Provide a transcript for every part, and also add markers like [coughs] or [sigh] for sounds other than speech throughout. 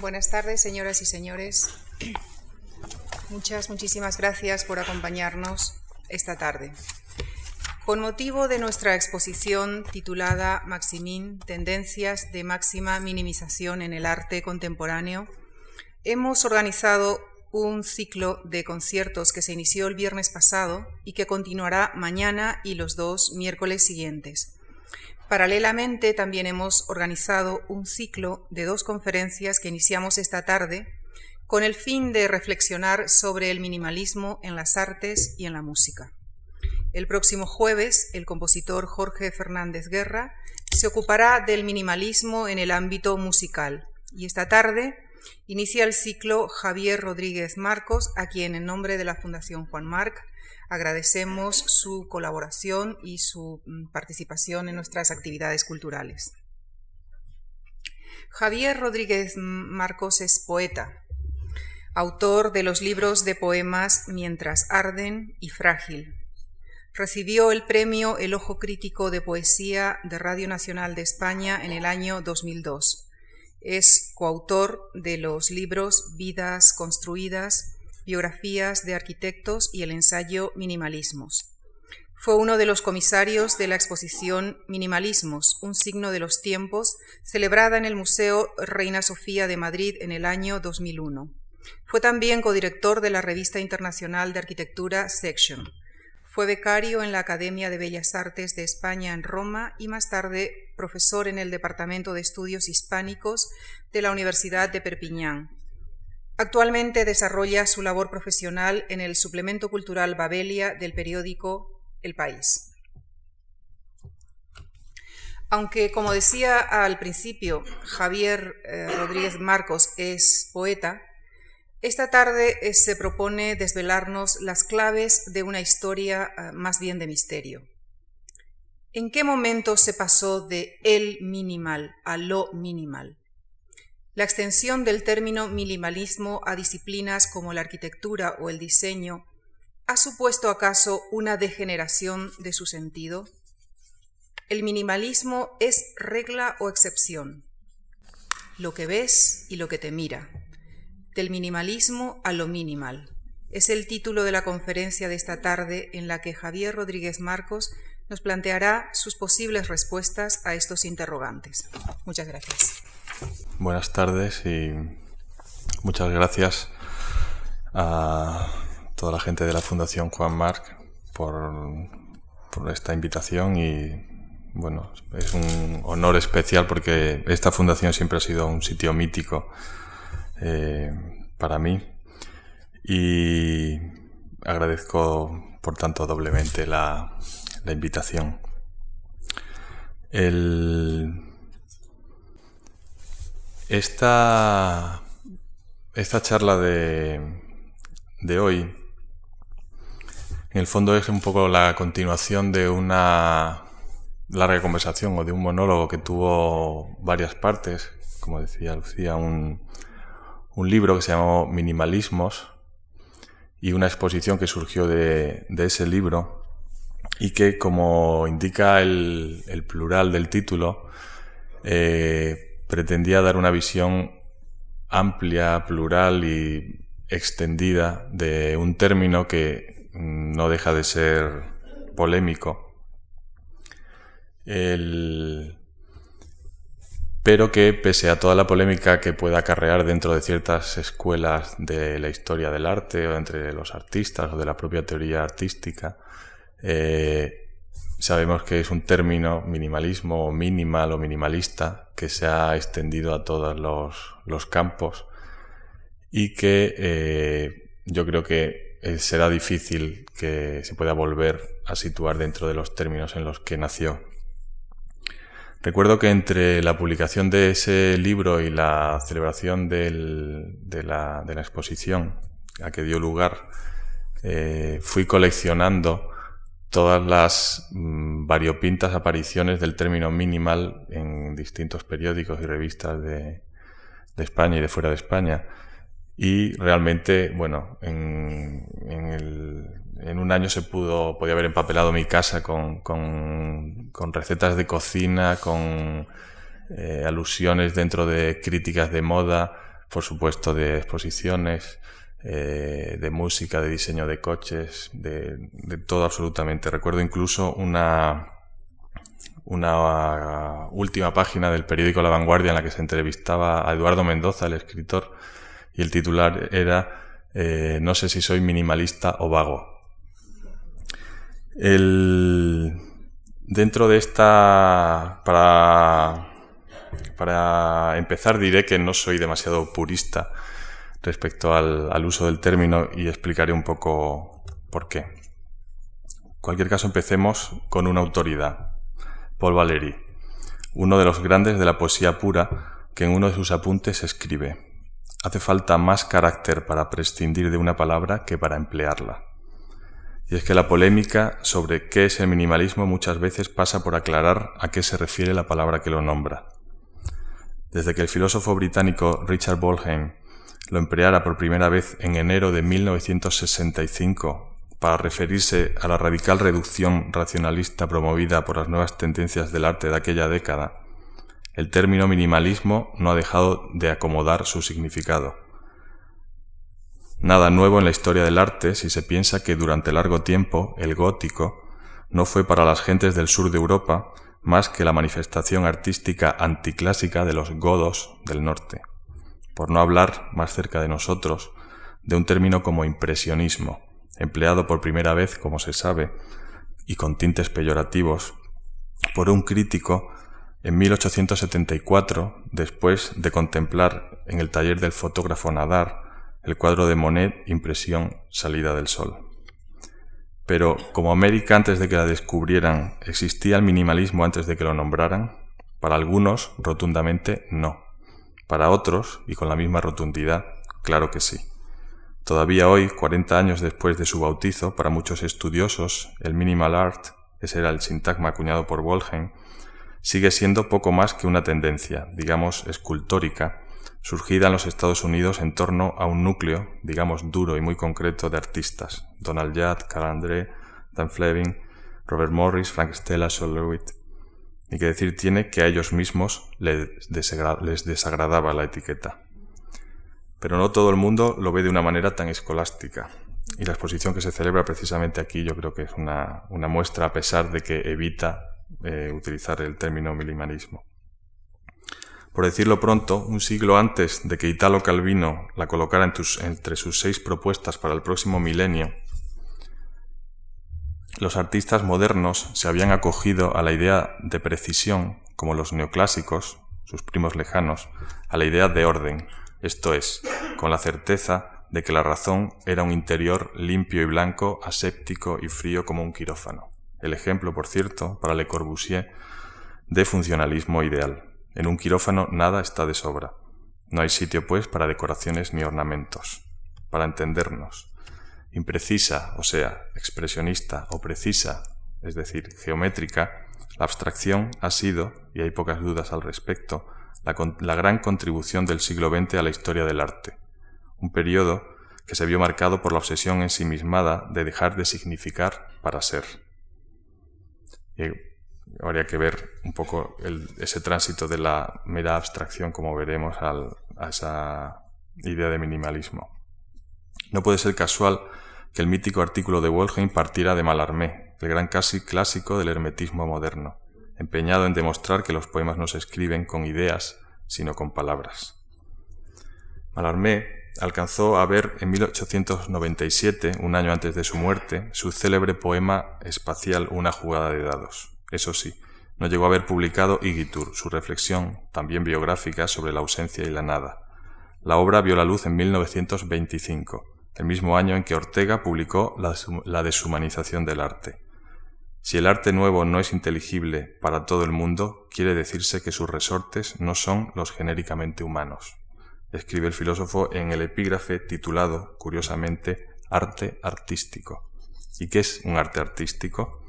Buenas tardes, señoras y señores. Muchas, muchísimas gracias por acompañarnos esta tarde. Con motivo de nuestra exposición titulada Maximín, Tendencias de máxima minimización en el arte contemporáneo, hemos organizado un ciclo de conciertos que se inició el viernes pasado y que continuará mañana y los dos miércoles siguientes. Paralelamente, también hemos organizado un ciclo de dos conferencias que iniciamos esta tarde con el fin de reflexionar sobre el minimalismo en las artes y en la música. El próximo jueves, el compositor Jorge Fernández Guerra se ocupará del minimalismo en el ámbito musical y esta tarde Inicia el ciclo Javier Rodríguez Marcos, a quien en nombre de la Fundación Juan Marc agradecemos su colaboración y su mm, participación en nuestras actividades culturales. Javier Rodríguez Marcos es poeta, autor de los libros de poemas Mientras arden y Frágil. Recibió el premio El Ojo Crítico de Poesía de Radio Nacional de España en el año 2002 es coautor de los libros Vidas construidas, biografías de arquitectos y el ensayo Minimalismos. Fue uno de los comisarios de la exposición Minimalismos, un signo de los tiempos, celebrada en el Museo Reina Sofía de Madrid en el año 2001. Fue también codirector de la revista internacional de arquitectura Section. Fue becario en la Academia de Bellas Artes de España en Roma y más tarde profesor en el Departamento de Estudios Hispánicos de la Universidad de Perpiñán. Actualmente desarrolla su labor profesional en el suplemento cultural Babelia del periódico El País. Aunque, como decía al principio, Javier eh, Rodríguez Marcos es poeta, esta tarde eh, se propone desvelarnos las claves de una historia eh, más bien de misterio. ¿En qué momento se pasó de el minimal a lo minimal? La extensión del término minimalismo a disciplinas como la arquitectura o el diseño ¿Ha supuesto acaso una degeneración de su sentido? ¿El minimalismo es regla o excepción? Lo que ves y lo que te mira del minimalismo a lo minimal. Es el título de la conferencia de esta tarde en la que Javier Rodríguez Marcos nos planteará sus posibles respuestas a estos interrogantes. Muchas gracias. Buenas tardes y muchas gracias a toda la gente de la Fundación Juan Marc por, esta invitación y bueno, es un honor especial porque esta fundación siempre ha sido un sitio mítico eh, para mí y agradezco por tanto doblemente la, invitación. Esta, esta charla de, de hoy, en el fondo es un poco la continuación de una larga conversación o de un monólogo que tuvo varias partes, como decía Lucía, un, un libro que se llamó Minimalismos y una exposición que surgió de, ese libro y que, como indica el, plural del título, eh, pretendía dar una visión amplia, plural y extendida de un término que no deja de ser polémico. Pero que pese a toda la polémica que pueda acarrear dentro de ciertas escuelas de la historia del arte o entre los artistas o de la propia teoría artística, eh, sabemos que es un término minimalismo o minimal o minimalista que se ha extendido a todos los, campos y que eh, yo creo que eh, será difícil que se pueda volver a situar dentro de los términos en los que nació. Recuerdo que entre la publicación de ese libro y la celebración de, la, exposición a que dio lugar, eh, fui coleccionando todas las mm, variopintas apariciones del término minimal en distintos periódicos y revistas de, España y de fuera de España. Y realmente, bueno, en, el, en un año se pudo, podía haber empapelado mi casa con, con, recetas de cocina, con eh, alusiones dentro de críticas de moda, por supuesto, de exposiciones, eh, de música, de diseño de coches, de, todo absolutamente. Recuerdo incluso una, una última página del periódico La Vanguardia en la que se entrevistaba a Eduardo Mendoza, el escritor, y el titular era eh, No sé si soy minimalista o vago. El, dentro de esta, para, para empezar diré que no soy demasiado purista respecto al, uso del término y explicaré un poco por qué. En cualquier caso, empecemos con una autoridad, Paul Valéry, uno de los grandes de la poesía pura que en uno de sus apuntes escribe, hace falta más carácter para prescindir de una palabra que para emplearla. Y es que la polémica sobre qué es el minimalismo muchas veces pasa por aclarar a qué se refiere la palabra que lo nombra. Desde que el filósofo británico Richard Bolheim lo empleara por primera vez en enero de 1965 para referirse a la radical reducción racionalista promovida por las nuevas tendencias del arte de aquella década, el término minimalismo no ha dejado de acomodar su significado. Nada nuevo en la historia del arte si se piensa que durante largo tiempo el gótico no fue para las gentes del sur de Europa más que la manifestación artística anticlásica de los godos del norte por no hablar, más cerca de nosotros, de un término como impresionismo, empleado por primera vez, como se sabe, y con tintes peyorativos, por un crítico en 1874, después de contemplar en el taller del fotógrafo Nadar el cuadro de Monet Impresión Salida del Sol. Pero como América antes de que la descubrieran existía el minimalismo antes de que lo nombraran, para algunos rotundamente no. Para otros, y con la misma rotundidad, claro que sí. Todavía hoy, 40 años después de su bautizo, para muchos estudiosos, el minimal art, ese era el sintagma acuñado por Wolheim, sigue siendo poco más que una tendencia, digamos, escultórica, surgida en los Estados Unidos en torno a un núcleo, digamos, duro y muy concreto de artistas, Donald Judd, Carl André, Dan Fleming, Robert Morris, Frank Stella, Sol Y que decir tiene que a ellos mismos les, desagradaba la etiqueta. Pero no todo el mundo lo ve de una manera tan escolástica. Y la exposición que se celebra precisamente aquí yo creo que es una, muestra a pesar de que evita eh, utilizar el término minimalismo. Por decirlo pronto, un siglo antes de que Italo Calvino la colocara entre sus seis propuestas para el próximo milenio, los artistas modernos se habían acogido a la idea de precisión, como los neoclásicos, sus primos lejanos, a la idea de orden, esto es, con la certeza de que la razón era un interior limpio y blanco, aséptico y frío como un quirófano. El ejemplo, por cierto, para Le Corbusier, de funcionalismo ideal. En un quirófano nada está de sobra. No hay sitio, pues, para decoraciones ni ornamentos. Para entendernos, imprecisa, o sea, expresionista o precisa, es decir, geométrica, la abstracción ha sido, y hay pocas dudas al respecto, la, gran contribución del siglo XX a la historia del arte, un periodo que se vio marcado por la obsesión ensimismada de dejar de significar para ser. Y habría que ver un poco ese tránsito de la mera abstracción, como veremos, a esa idea de minimalismo. No puede ser casual que el mítico artículo de Wolheim partiera de Mallarmé, el gran casi clásico del hermetismo moderno, empeñado en demostrar que los poemas no se escriben con ideas, sino con palabras. Mallarmé alcanzó a ver en 1897, un año antes de su muerte, su célebre poema espacial Una jugada de dados. Eso sí, no llegó a haber publicado Igitur, su reflexión, también biográfica, sobre la ausencia y la nada. La obra vio la luz en 1925 el mismo año en que Ortega publicó la, deshumanización del arte. Si el arte nuevo no es inteligible para todo el mundo, quiere decirse que sus resortes no son los genéricamente humanos, escribe el filósofo en el epígrafe titulado, curiosamente, Arte artístico. ¿Y qué es un arte artístico?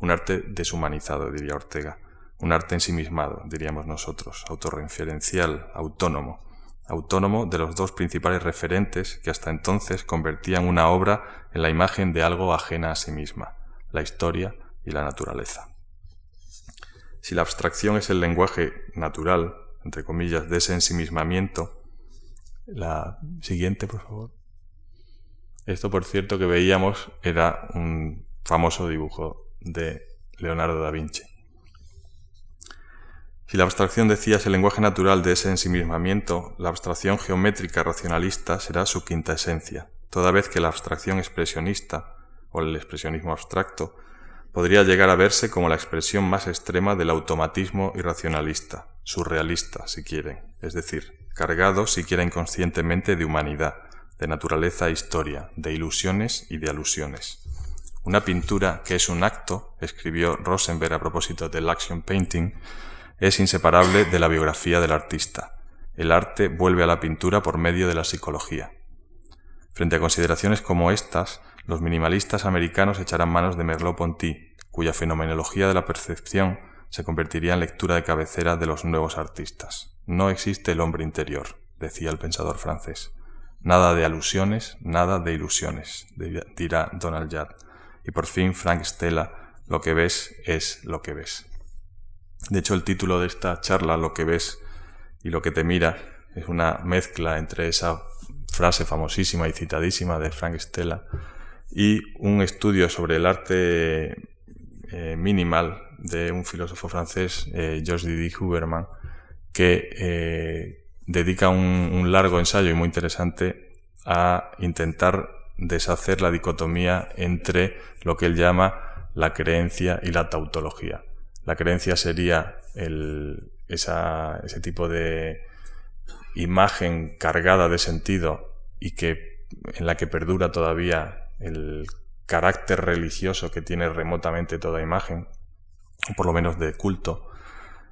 Un arte deshumanizado, diría Ortega, un arte ensimismado, diríamos nosotros, autorreferencial, autónomo, autónomo de los dos principales referentes que hasta entonces convertían una obra en la imagen de algo ajena a sí misma, la historia y la naturaleza. Si la abstracción es el lenguaje natural, entre comillas, de ese ensimismamiento, La siguiente, por favor. Esto, por cierto, que veíamos era un famoso dibujo de Leonardo da Vinci. Si la abstracción decía es el lenguaje natural de ese ensimismamiento, la abstracción geométrica racionalista será su quinta esencia, toda vez que la abstracción expresionista, o el expresionismo abstracto, podría llegar a verse como la expresión más extrema del automatismo irracionalista, surrealista, si quieren, es decir, cargado, siquiera inconscientemente, de humanidad, de naturaleza e historia, de ilusiones y de alusiones. Una pintura que es un acto, escribió Rosenberg a propósito del action painting, es inseparable de la biografía del artista. El arte vuelve a la pintura por medio de la psicología. Frente a consideraciones como estas, los minimalistas americanos echarán manos de Merleau-Ponty, cuya fenomenología de la percepción se convertiría en lectura de cabecera de los nuevos artistas. No existe el hombre interior, decía el pensador francés. Nada de alusiones, nada de ilusiones, dirá Donald Judd. Y por fin Frank Stella, lo que ves es lo que ves. De hecho, el título de esta charla, Lo que ves y lo que te mira, es una mezcla entre esa frase famosísima y citadísima de Frank Stella y un estudio sobre el arte eh, minimal de un filósofo francés, eh, Georges Didier Huberman, que eh, dedica un, largo ensayo y muy interesante a intentar deshacer la dicotomía entre lo que él llama la creencia y la tautología. La creencia sería ese tipo de imagen cargada de sentido y que en la que perdura todavía el carácter religioso que tiene remotamente toda imagen, o por lo menos de culto,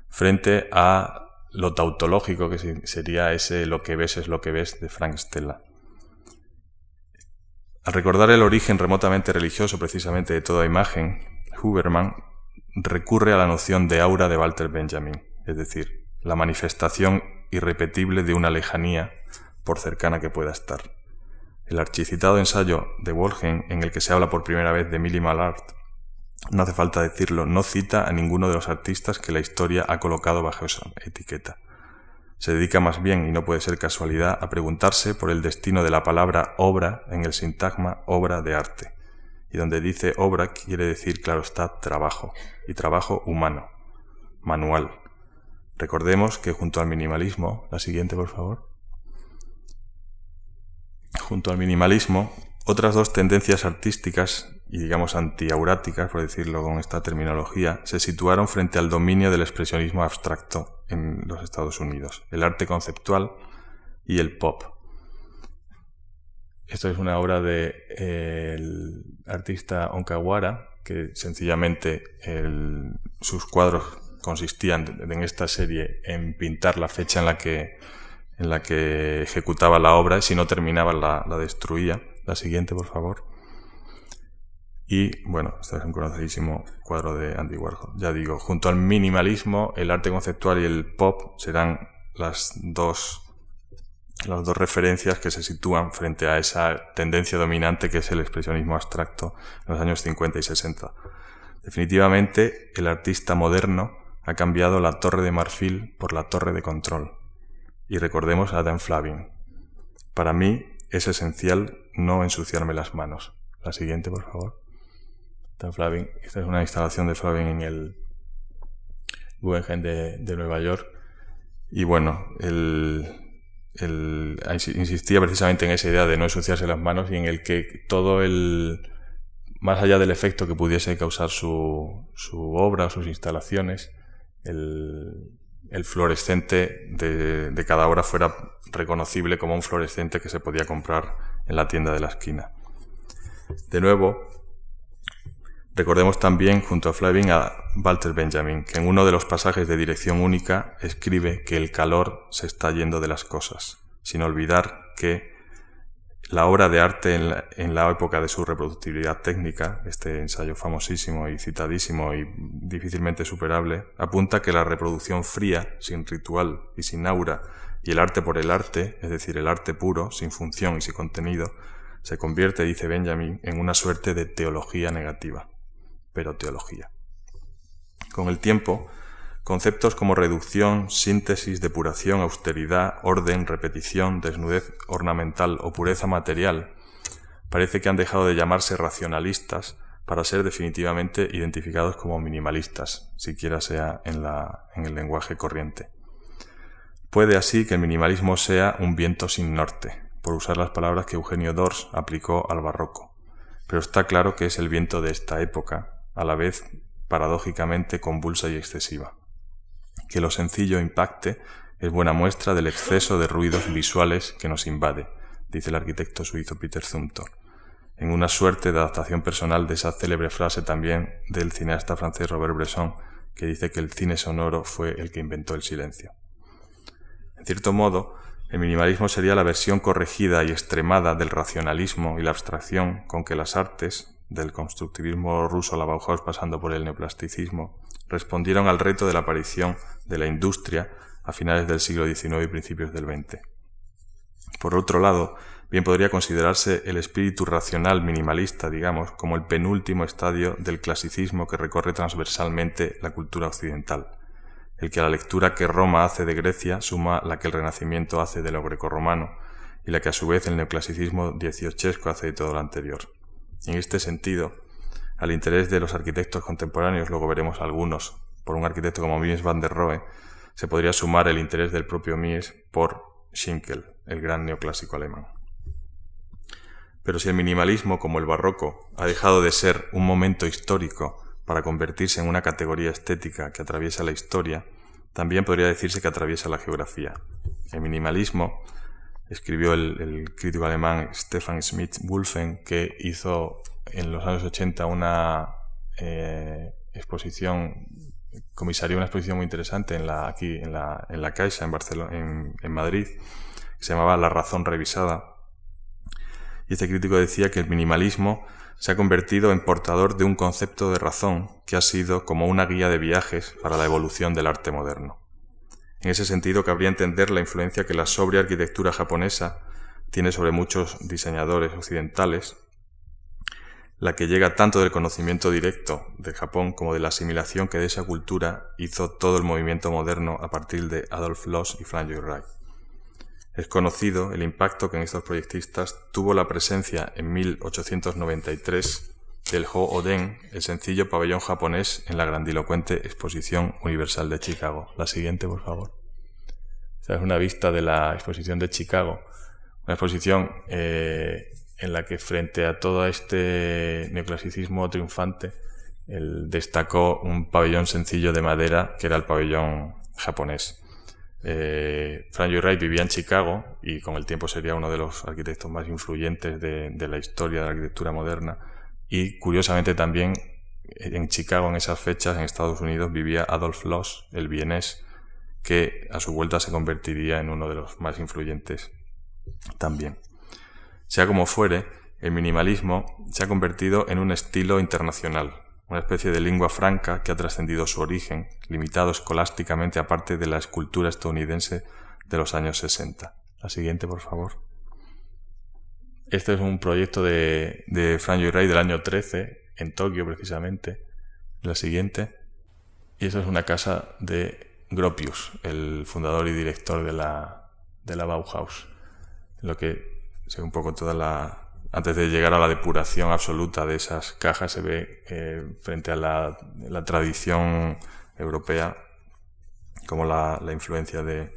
frente a lo tautológico que sería ese lo que ves es lo que ves de Frank Stella. Al recordar el origen remotamente religioso precisamente de toda imagen, Huberman recurre a la noción de aura de Walter Benjamin, es decir, la manifestación irrepetible de una lejanía, por cercana que pueda estar. El archicitado ensayo de Wolgen, en el que se habla por primera vez de minimal art, no hace falta decirlo, no cita a ninguno de los artistas que la historia ha colocado bajo esa etiqueta. Se dedica más bien, y no puede ser casualidad, a preguntarse por el destino de la palabra obra en el sintagma obra de arte. Y donde dice obra quiere decir, claro está, trabajo, y trabajo humano, manual. Recordemos que junto al minimalismo, la siguiente por favor, junto al minimalismo, otras dos tendencias artísticas y digamos antiauráticas, por decirlo con esta terminología, se situaron frente al dominio del expresionismo abstracto en los Estados Unidos, el arte conceptual y el pop. Esto es una obra del de, artista Onkawara, que sencillamente sus cuadros consistían en esta serie en pintar la fecha en la que en la que ejecutaba la obra y si no terminaba la, destruía. La siguiente, por favor. Y bueno, este es un conocidísimo cuadro de Andy Warhol. Ya digo, junto al minimalismo, el arte conceptual y el pop serán las dos, las dos referencias que se sitúan frente a esa tendencia dominante que es el expresionismo abstracto en los años 50 y 60. Definitivamente, el artista moderno ha cambiado la torre de marfil por la torre de control y recordemos a Dan Flavin. Para mí es esencial no ensuciarme las manos. La siguiente, por favor. Dan Flavin. Esta es una instalación de Flavin en el Guggenheim de, de Nueva York. Y bueno, él, insistía precisamente en esa idea de no ensuciarse las manos y en el que todo el, más allá del efecto que pudiese causar su, su obra sus instalaciones, el, el fluorescente de, cada obra fuera reconocible como un fluorescente que se podía comprar en la tienda de la esquina. De nuevo, recordemos también junto a Fleming a Walter Benjamin, que en uno de los pasajes de Dirección Única escribe que el calor se está yendo de las cosas, sin olvidar que la obra de arte en la, época de su reproductibilidad técnica, este ensayo famosísimo y citadísimo y difícilmente superable, apunta que la reproducción fría, sin ritual y sin aura, y el arte por el arte, es decir, el arte puro, sin función y sin contenido, se convierte, dice Benjamin, en una suerte de teología negativa, pero teología. Con el tiempo, Conceptos como reducción, síntesis, depuración, austeridad, orden, repetición, desnudez ornamental o pureza material parece que han dejado de llamarse racionalistas para ser definitivamente identificados como minimalistas, siquiera sea en, el lenguaje corriente. Puede así que el minimalismo sea un viento sin norte, por usar las palabras que Eugenio Dors aplicó al barroco, pero está claro que es el viento de esta época, a la vez paradójicamente convulsa y excesiva. Que lo sencillo impacte es buena muestra del exceso de ruidos visuales que nos invade, dice el arquitecto suizo Peter Zumthor, en una suerte de adaptación personal de esa célebre frase también del cineasta francés Robert Bresson, que dice que el cine sonoro fue el que inventó el silencio. En cierto modo, el minimalismo sería la versión corregida y extremada del racionalismo y la abstracción con que las artes, del constructivismo ruso a la Bauhaus pasando por el neoplasticismo, respondieron al reto de la aparición de la industria a finales del siglo XIX y principios del XX. Por otro lado, bien podría considerarse el espíritu racional minimalista, digamos, como el penúltimo estadio del clasicismo que recorre transversalmente la cultura occidental el que a la lectura que Roma hace de Grecia suma la que el Renacimiento hace de lo grecorromano y la que a su vez el neoclasicismo dieciochesco hace de todo lo anterior. En este sentido, al interés de los arquitectos contemporáneos, luego veremos algunos, por un arquitecto como Mies van der Rohe, se podría sumar el interés del propio Mies por Schinkel, el gran neoclásico alemán. Pero si el minimalismo, como el barroco, ha dejado de ser un momento histórico para convertirse en una categoría estética que atraviesa la historia, también podría decirse que atraviesa la geografía. El minimalismo, escribió el, crítico alemán Stefan Schmidt-Wulfen, que hizo en los años 80 una eh, exposición, comisaría una exposición muy interesante en la, aquí en la, en la Caixa, en, Barcelona, en, en Madrid, que se llamaba La razón revisada. Y este crítico decía que el minimalismo se ha convertido en portador de un concepto de razón que ha sido como una guía de viajes para la evolución del arte moderno. En ese sentido, cabría entender la influencia que la sobria arquitectura japonesa tiene sobre muchos diseñadores occidentales, la que llega tanto del conocimiento directo de Japón como de la asimilación que de esa cultura hizo todo el movimiento moderno a partir de Adolf Loos y Frank Wright. Es conocido el impacto que en estos proyectistas tuvo la presencia en 1893 del Ho-Oden, el sencillo pabellón japonés en la grandilocuente Exposición Universal de Chicago. La siguiente, por favor. Esta es una vista de la Exposición de Chicago. Una exposición eh, en la que frente a todo este neoclasicismo triunfante, él destacó un pabellón sencillo de madera que era el pabellón japonés. Eh, Frank Lloyd Wright vivía en Chicago y con el tiempo sería uno de los arquitectos más influyentes de, la historia de la arquitectura moderna. Y curiosamente también en Chicago en esas fechas, en Estados Unidos, vivía Adolf Loos, el vienés, que a su vuelta se convertiría en uno de los más influyentes también. Sea como fuere, el minimalismo se ha convertido en un estilo internacional, una especie de lengua franca que ha trascendido su origen, limitado escolásticamente a parte de la escultura estadounidense de los años 60. La siguiente, por favor. Este es un proyecto de, de Frank Wright del año 13, en Tokio precisamente. La siguiente. Y esa es una casa de Gropius, el fundador y director de la, de la Bauhaus. Lo que se un poco toda la, antes de llegar a la depuración absoluta de esas cajas, se ve eh, frente a la, tradición europea como la, influencia de,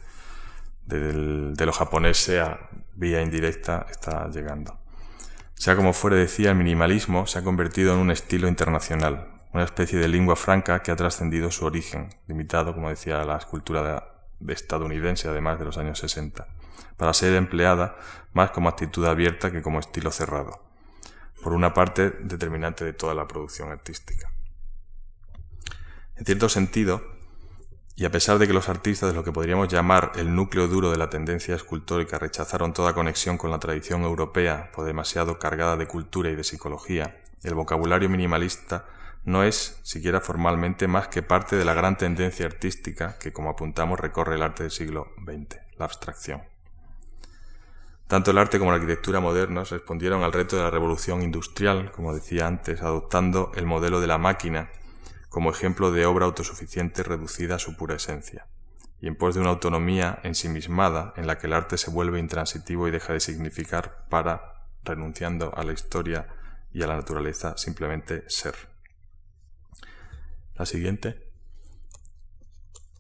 de, lo japonés, sea vía indirecta, está llegando. Sea como fuere, decía, el minimalismo se ha convertido en un estilo internacional, una especie de lengua franca que ha trascendido su origen, limitado, como decía, a la escultura estadounidense, además de los años 60 para ser empleada más como actitud abierta que como estilo cerrado, por una parte determinante de toda la producción artística. En cierto sentido, y a pesar de que los artistas de lo que podríamos llamar el núcleo duro de la tendencia escultórica rechazaron toda conexión con la tradición europea por demasiado cargada de cultura y de psicología, el vocabulario minimalista no es, siquiera formalmente, más que parte de la gran tendencia artística que, como apuntamos, recorre el arte del siglo XX, la abstracción. Tanto el arte como la arquitectura modernos respondieron al reto de la revolución industrial, como decía antes, adoptando el modelo de la máquina como ejemplo de obra autosuficiente reducida a su pura esencia, y en pos de una autonomía ensimismada en la que el arte se vuelve intransitivo y deja de significar para, renunciando a la historia y a la naturaleza, simplemente ser. La siguiente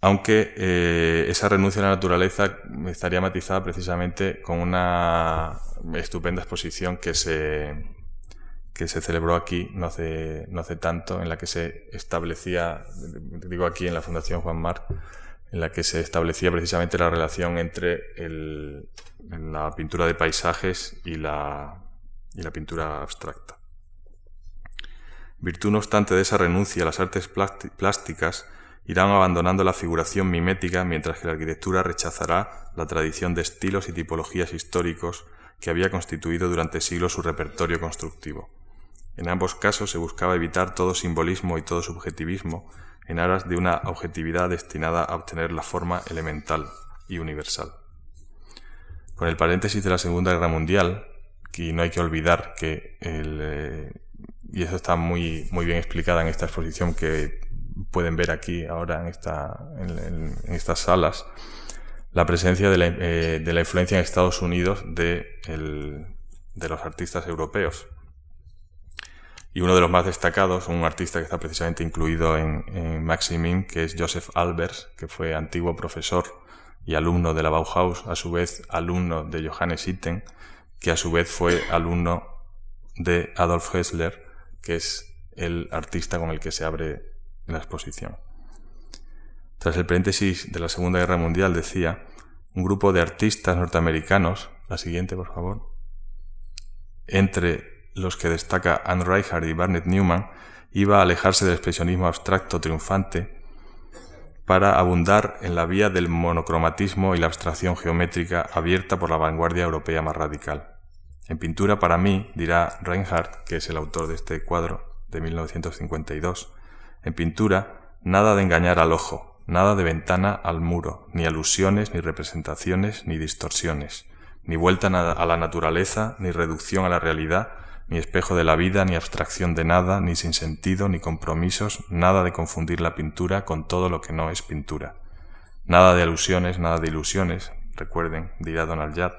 aunque eh, esa renuncia a la naturaleza estaría matizada precisamente con una estupenda exposición que se, que se celebró aquí no hace, no hace tanto, en la que se establecía, digo aquí en la Fundación Juan Mar, en la que se establecía precisamente la relación entre la pintura de paisajes y la, y la pintura abstracta. Virtud no obstante de esa renuncia las artes plásticas, irán abandonando la figuración mimética mientras que la arquitectura rechazará la tradición de estilos y tipologías históricos que había constituido durante siglos su repertorio constructivo. En ambos casos se buscaba evitar todo simbolismo y todo subjetivismo en aras de una objetividad destinada a obtener la forma elemental y universal. Con el paréntesis de la Segunda Guerra Mundial, que no hay que olvidar que eh, y eso está muy, muy bien explicada en esta exposición que pueden ver aquí ahora en, esta, en, estas salas, la presencia de la, eh, de la, influencia en Estados Unidos de, los artistas europeos. Y uno de los más destacados, un artista que está precisamente incluido en, Maximin, que es Joseph Albers, que fue antiguo profesor y alumno de la Bauhaus, a su vez alumno de Johannes Itten, que a su vez fue alumno de Adolf Hessler, que es el artista con el que se abre la exposición. Tras el paréntesis de la Segunda Guerra Mundial decía, un grupo de artistas norteamericanos, la siguiente por favor, entre los que destaca Anne Reichardt y Barnett Newman, iba a alejarse del expresionismo abstracto triunfante para abundar en la vía del monocromatismo y la abstracción geométrica abierta por la vanguardia europea más radical. En pintura, para mí, dirá Reinhardt, que es el autor de este cuadro de 1952, en pintura, nada de engañar al ojo, nada de ventana al muro, ni alusiones, ni representaciones, ni distorsiones, ni vuelta a la naturaleza, ni reducción a la realidad, ni espejo de la vida, ni abstracción de nada, ni sin sentido, ni compromisos, nada de confundir la pintura con todo lo que no es pintura. Nada de alusiones, nada de ilusiones, recuerden, dirá Donald Judd,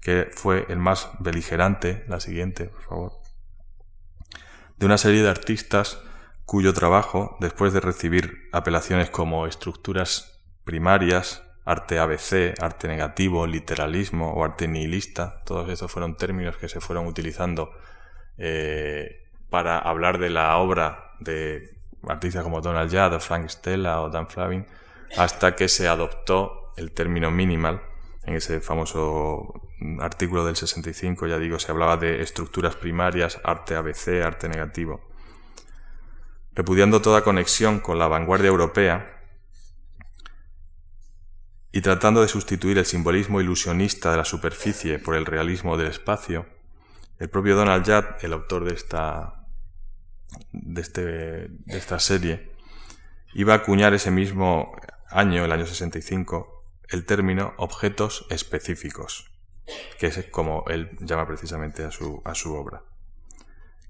que fue el más beligerante, la siguiente, por favor, de una serie de artistas cuyo trabajo, después de recibir apelaciones como estructuras primarias, arte ABC, arte negativo, literalismo o arte nihilista, todos estos fueron términos que se fueron utilizando eh, para hablar de la obra de artistas como Donald Judd, Frank Stella o Dan Flavin, hasta que se adoptó el término minimal. En ese famoso artículo del 65, ya digo, se hablaba de estructuras primarias, arte ABC, arte negativo repudiando toda conexión con la vanguardia europea y tratando de sustituir el simbolismo ilusionista de la superficie por el realismo del espacio, el propio Donald Judd, el autor de esta, de, este, de esta serie, iba a acuñar ese mismo año, el año 65, el término objetos específicos, que es como él llama precisamente a su, a su obra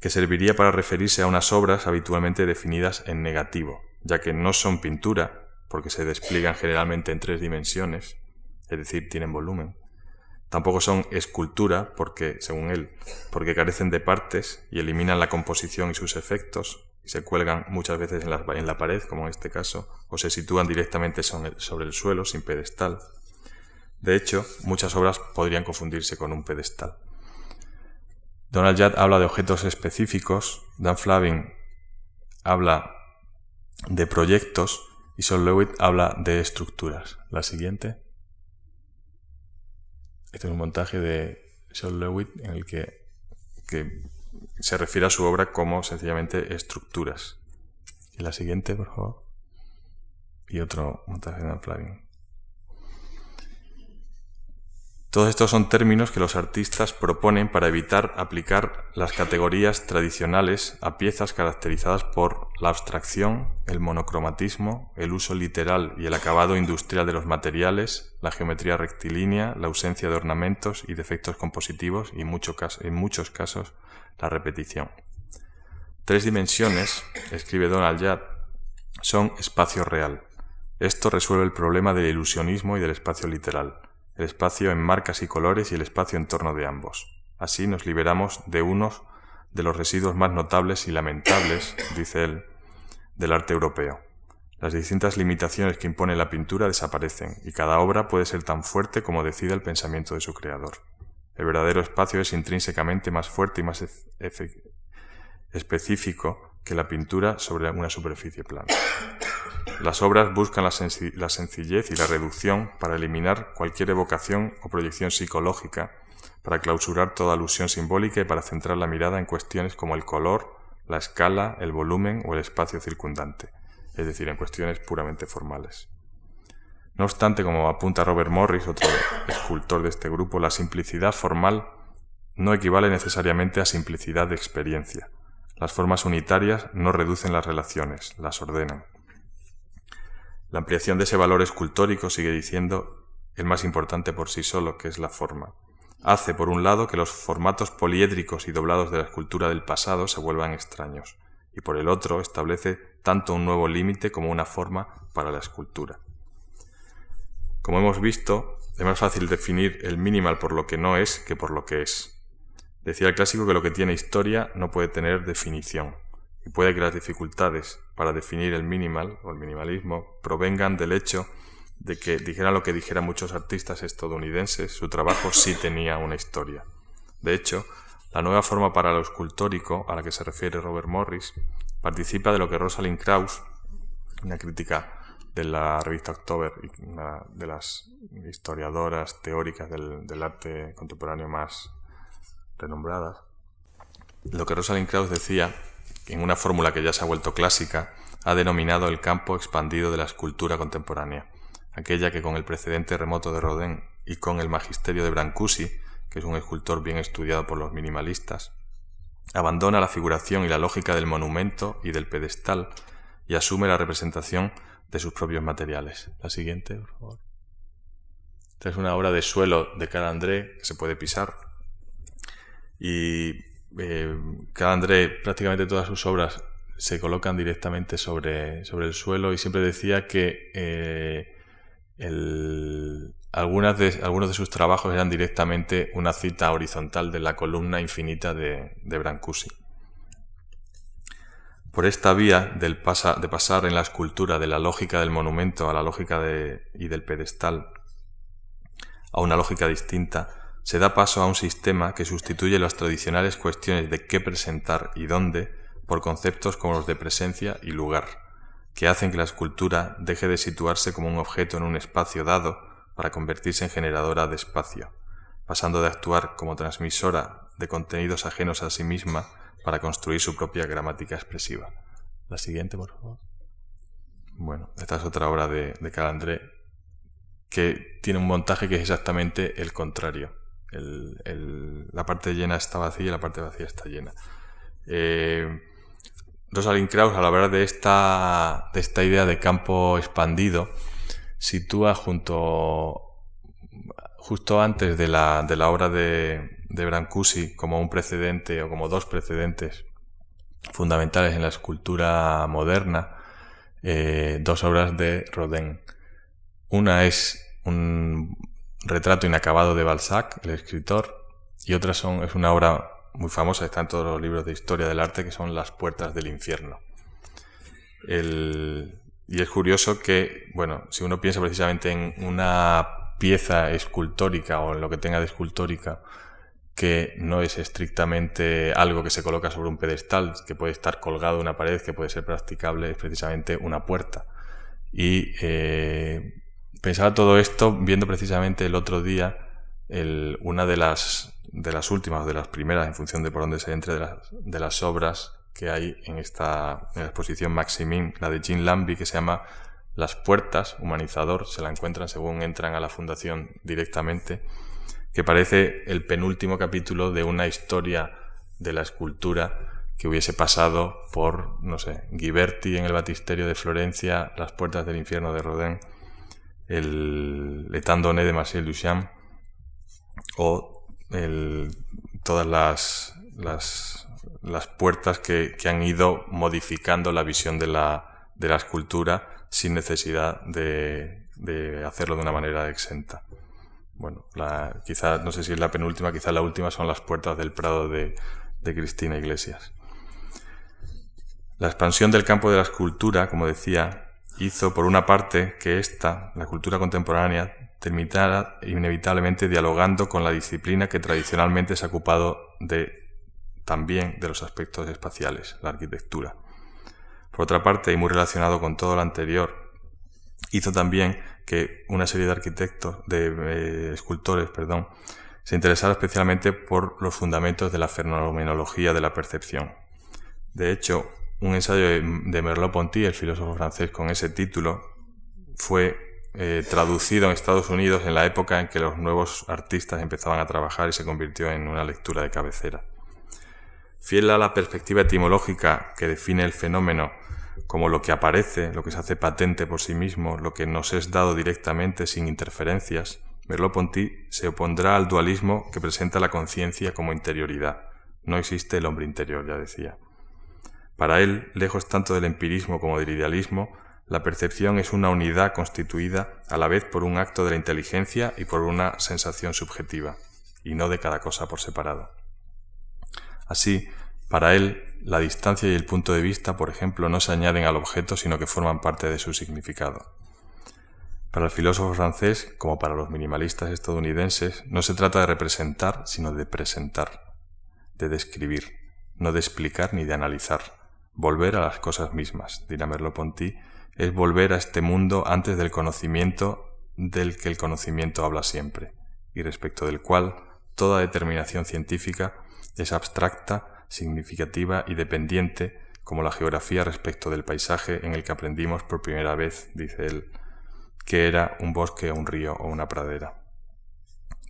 que serviría para referirse a unas obras habitualmente definidas en negativo, ya que no son pintura, porque se despliegan generalmente en tres dimensiones, es decir, tienen volumen. Tampoco son escultura, porque, según él, porque carecen de partes y eliminan la composición y sus efectos, y se cuelgan muchas veces en la, pared, como en este caso, o se sitúan directamente sobre el suelo, sin pedestal. De hecho, muchas obras podrían confundirse con un pedestal. Donald Judd habla de objetos específicos, Dan Flavin habla de proyectos y Sol Lewitt habla de estructuras. La siguiente. Este es un montaje de Sol Lewitt en el que, que se refiere a su obra como sencillamente estructuras. Y la siguiente, por favor. Y otro montaje de Dan Flavin. Todos estos son términos que los artistas proponen para evitar aplicar las categorías tradicionales a piezas caracterizadas por la abstracción, el monocromatismo, el uso literal y el acabado industrial de los materiales, la geometría rectilínea, la ausencia de ornamentos y defectos compositivos y en muchos casos la repetición. Tres dimensiones, escribe Donald Judd, son espacio real. Esto resuelve el problema del ilusionismo y del espacio literal, el espacio en marcas y colores y el espacio en torno de ambos. Así nos liberamos de unos de los residuos más notables y lamentables, [coughs] dice él, del arte europeo. Las distintas limitaciones que impone la pintura desaparecen y cada obra puede ser tan fuerte como decida el pensamiento de su creador. El verdadero espacio es intrínsecamente más fuerte y más específico que la pintura sobre una superficie plana. [coughs] Las obras buscan la, sencillez y la reducción para eliminar cualquier evocación o proyección psicológica, para clausurar toda alusión simbólica y para centrar la mirada en cuestiones como el color, la escala, el volumen o el espacio circundante es decir, en cuestiones puramente formales. No obstante, como apunta Robert Morris, otro escultor de este grupo, la simplicidad formal no equivale necesariamente a simplicidad de experiencia. Las formas unitarias no reducen las relaciones, las ordenan. La ampliación de ese valor escultórico, sigue diciendo, el más importante por sí solo, que es la forma. Hace, por un lado, que los formatos poliédricos y doblados de la escultura del pasado se vuelvan extraños y por el otro establece tanto un nuevo límite como una forma para la escultura. Como hemos visto, es más fácil definir el minimal por lo que no es que por lo que es. Decía el clásico que lo que tiene historia no puede tener definición, y puede que las dificultades para definir el minimal o el minimalismo provengan del hecho de que dijera lo que dijeran muchos artistas estadounidenses, su trabajo sí [laughs] tenía una historia. De hecho, la nueva forma para lo escultórico, a la que se refiere Robert Morris, participa de lo que Rosalind Krauss, una crítica de la revista October y una de las historiadoras teóricas del, arte contemporáneo más renombradas, lo que Rosalind Krauss decía, en una fórmula que ya se ha vuelto clásica, ha denominado el campo expandido de la escultura contemporánea, aquella que con el precedente remoto de Rodin y con el magisterio de Brancusi que es un escultor bien estudiado por los minimalistas, abandona la figuración y la lógica del monumento y del pedestal y asume la representación de sus propios materiales. La siguiente, por favor. Esta es una obra de suelo de Carl André que se puede pisar. Y eh, André, prácticamente todas sus obras se colocan directamente sobre, sobre el suelo y siempre decía que eh, algunas de, algunos de sus trabajos eran directamente una cita horizontal de la columna infinita de, Brancusi. Por esta vía del de pasar en la escultura de la lógica del monumento a la lógica y del pedestal a una lógica distinta, se da paso a un sistema que sustituye las tradicionales cuestiones de qué presentar y dónde por conceptos como los de presencia y lugar, que hacen que la escultura deje de situarse como un objeto en un espacio dado para convertirse en generadora de espacio, pasando de actuar como transmisora de contenidos ajenos a sí misma para construir su propia gramática expresiva. La siguiente, por favor. Bueno, esta es otra obra de, de Calandré que tiene un montaje que es exactamente el contrario. La parte llena está vacía y la parte vacía está llena. Eh, Rosalind Krauss, al hablar de esta, de esta idea de campo expandido, sitúa junto justo antes de la, de la obra de, de Brancusi como un precedente o como dos precedentes fundamentales en la escultura moderna, eh, dos obras de Rodin. Una es un retrato inacabado de Balzac, el escritor, y otra son, es una obra muy famosa, está en todos los libros de historia del arte, que son Las puertas del infierno. El, y es curioso que, bueno, si uno piensa precisamente en una pieza escultórica o en lo que tenga de escultórica, que no es estrictamente algo que se coloca sobre un pedestal, que puede estar colgado en una pared, que puede ser practicable, es precisamente una puerta. Y eh, pensaba todo esto viendo precisamente el otro día una de las, de las últimas, de las primeras, en función de por dónde se entre, de las, de las obras que hay en esta exposición Maximin, la de Jean Lambie, que se llama Las Puertas, humanizador, se la encuentran según entran a la fundación directamente, que parece el penúltimo capítulo de una historia de la escultura que hubiese pasado por, no sé, Ghiberti en el Batisterio de Florencia, Las Puertas del Infierno de Rodin, el Letandone de Marcel Duchamp, o todas las, las puertas que, han ido modificando la visión de la, de la escultura sin necesidad de, hacerlo de una manera exenta. Bueno, la, quizá, no sé si es la penúltima, quizá la última son las puertas del Prado de, de Cristina Iglesias. La expansión del campo de la escultura, como decía, hizo por una parte que esta, la cultura contemporánea, terminara inevitablemente dialogando con la disciplina que tradicionalmente se ha ocupado de también de los aspectos espaciales, la arquitectura. Por otra parte, y muy relacionado con todo lo anterior, hizo también que una serie de arquitectos, de eh, escultores, perdón, se interesara especialmente por los fundamentos de la fenomenología de la percepción. De hecho, un ensayo de Merleau-Ponty, el filósofo francés, con ese título, fue eh, traducido en Estados Unidos en la época en que los nuevos artistas empezaban a trabajar y se convirtió en una lectura de cabecera. Fiel a la perspectiva etimológica que define el fenómeno como lo que aparece, lo que se hace patente por sí mismo, lo que nos es dado directamente sin interferencias, Merleau-Ponty se opondrá al dualismo que presenta la conciencia como interioridad. No existe el hombre interior, ya decía. Para él, lejos tanto del empirismo como del idealismo, la percepción es una unidad constituida a la vez por un acto de la inteligencia y por una sensación subjetiva, y no de cada cosa por separado. Así, para él, la distancia y el punto de vista, por ejemplo, no se añaden al objeto, sino que forman parte de su significado. Para el filósofo francés, como para los minimalistas estadounidenses, no se trata de representar, sino de presentar, de describir, no de explicar ni de analizar, volver a las cosas mismas, dirá Merleau-Ponty, es volver a este mundo antes del conocimiento del que el conocimiento habla siempre, y respecto del cual toda determinación científica es abstracta, significativa y dependiente, como la geografía respecto del paisaje en el que aprendimos por primera vez, dice él, que era un bosque, un río o una pradera.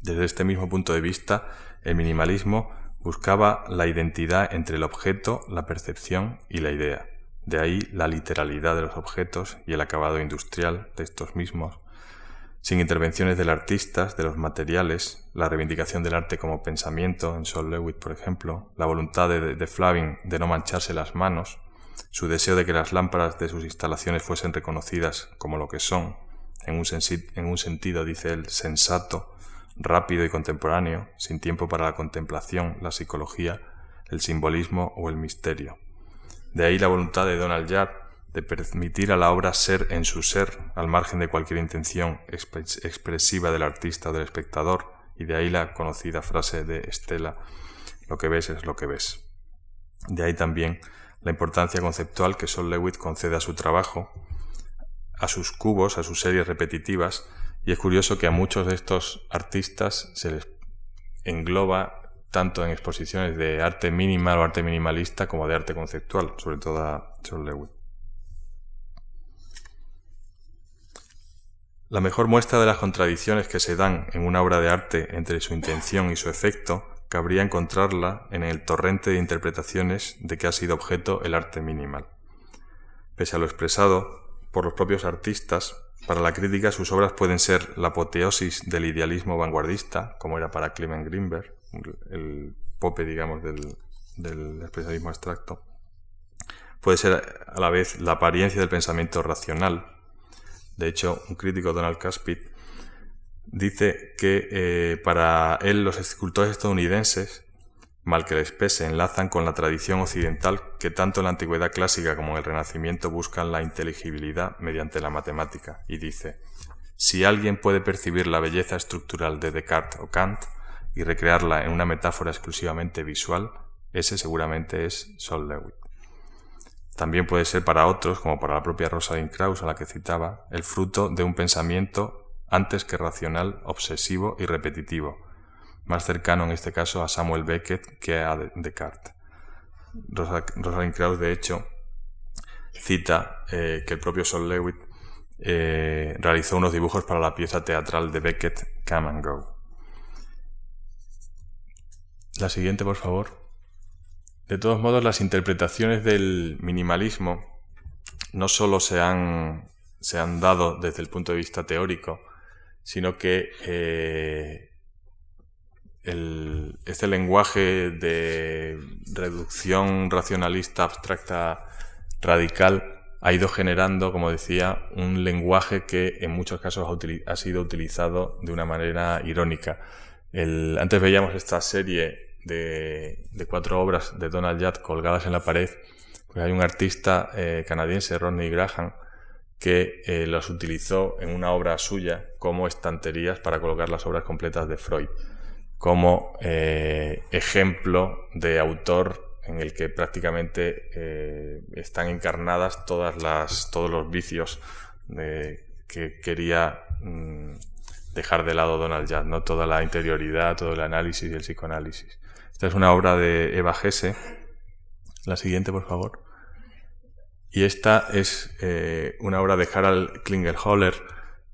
Desde este mismo punto de vista, el minimalismo buscaba la identidad entre el objeto, la percepción y la idea. De ahí la literalidad de los objetos y el acabado industrial de estos mismos, sin intervenciones del artista, de los materiales, la reivindicación del arte como pensamiento, en Sol Lewitt, por ejemplo, la voluntad de, Flavin de no mancharse las manos, su deseo de que las lámparas de sus instalaciones fuesen reconocidas como lo que son, en un, en un sentido, dice él, sensato, rápido y contemporáneo, sin tiempo para la contemplación, la psicología, el simbolismo o el misterio. De ahí la voluntad de Donald Judd de permitir a la obra ser en su ser, al margen de cualquier intención expresiva del artista o del espectador, y de ahí la conocida frase de Estela, lo que ves es lo que ves. De ahí también la importancia conceptual que Sol Lewitt concede a su trabajo, a sus cubos, a sus series repetitivas, y es curioso que a muchos de estos artistas se les engloba tanto en exposiciones de arte minimal o arte minimalista como de arte conceptual, sobre todo a John Lewitt. La mejor muestra de las contradicciones que se dan en una obra de arte entre su intención y su efecto cabría encontrarla en el torrente de interpretaciones de que ha sido objeto el arte minimal. Pese a lo expresado por los propios artistas, para la crítica sus obras pueden ser la apoteosis del idealismo vanguardista, como era para Clement Greenberg, el pope, digamos, del, del expresionismo abstracto, puede ser a la vez la apariencia del pensamiento racional. De hecho, un crítico, Donald Caspit, dice que eh, para él los escultores estadounidenses, mal que les pese, enlazan con la tradición occidental que tanto en la antigüedad clásica como en el Renacimiento buscan la inteligibilidad mediante la matemática, y dice, si alguien puede percibir la belleza estructural de Descartes o Kant, y recrearla en una metáfora exclusivamente visual, ese seguramente es Sol Lewitt. También puede ser para otros, como para la propia Rosalind Krauss a la que citaba, el fruto de un pensamiento antes que racional, obsesivo y repetitivo, más cercano en este caso a Samuel Beckett que a Descartes. Rosalind Krauss, de hecho, cita eh, que el propio Sol Lewitt eh, realizó unos dibujos para la pieza teatral de Beckett, Come and Go. La siguiente, por favor. De todos modos, las interpretaciones del minimalismo no solo se han, se han dado desde el punto de vista teórico, sino que eh, este lenguaje de reducción racionalista abstracta radical ha ido generando, como decía, un lenguaje que en muchos casos ha, sido utilizado de una manera irónica. antes veíamos esta serie de, cuatro obras de Donald Judd colgadas en la pared. Pues hay un artista eh, canadiense, Rodney Graham, que eh, los utilizó en una obra suya como estanterías para colocar las obras completas de Freud, como eh, ejemplo de autor en el que prácticamente eh, están encarnadas todos los vicios que quería mm, dejar de lado Donald Judd, ¿no? toda la interioridad, todo el análisis y el psicoanálisis. Esta es una obra de Eva Gese. La siguiente, por favor. Y esta es eh, una obra de Harald Klingelholler.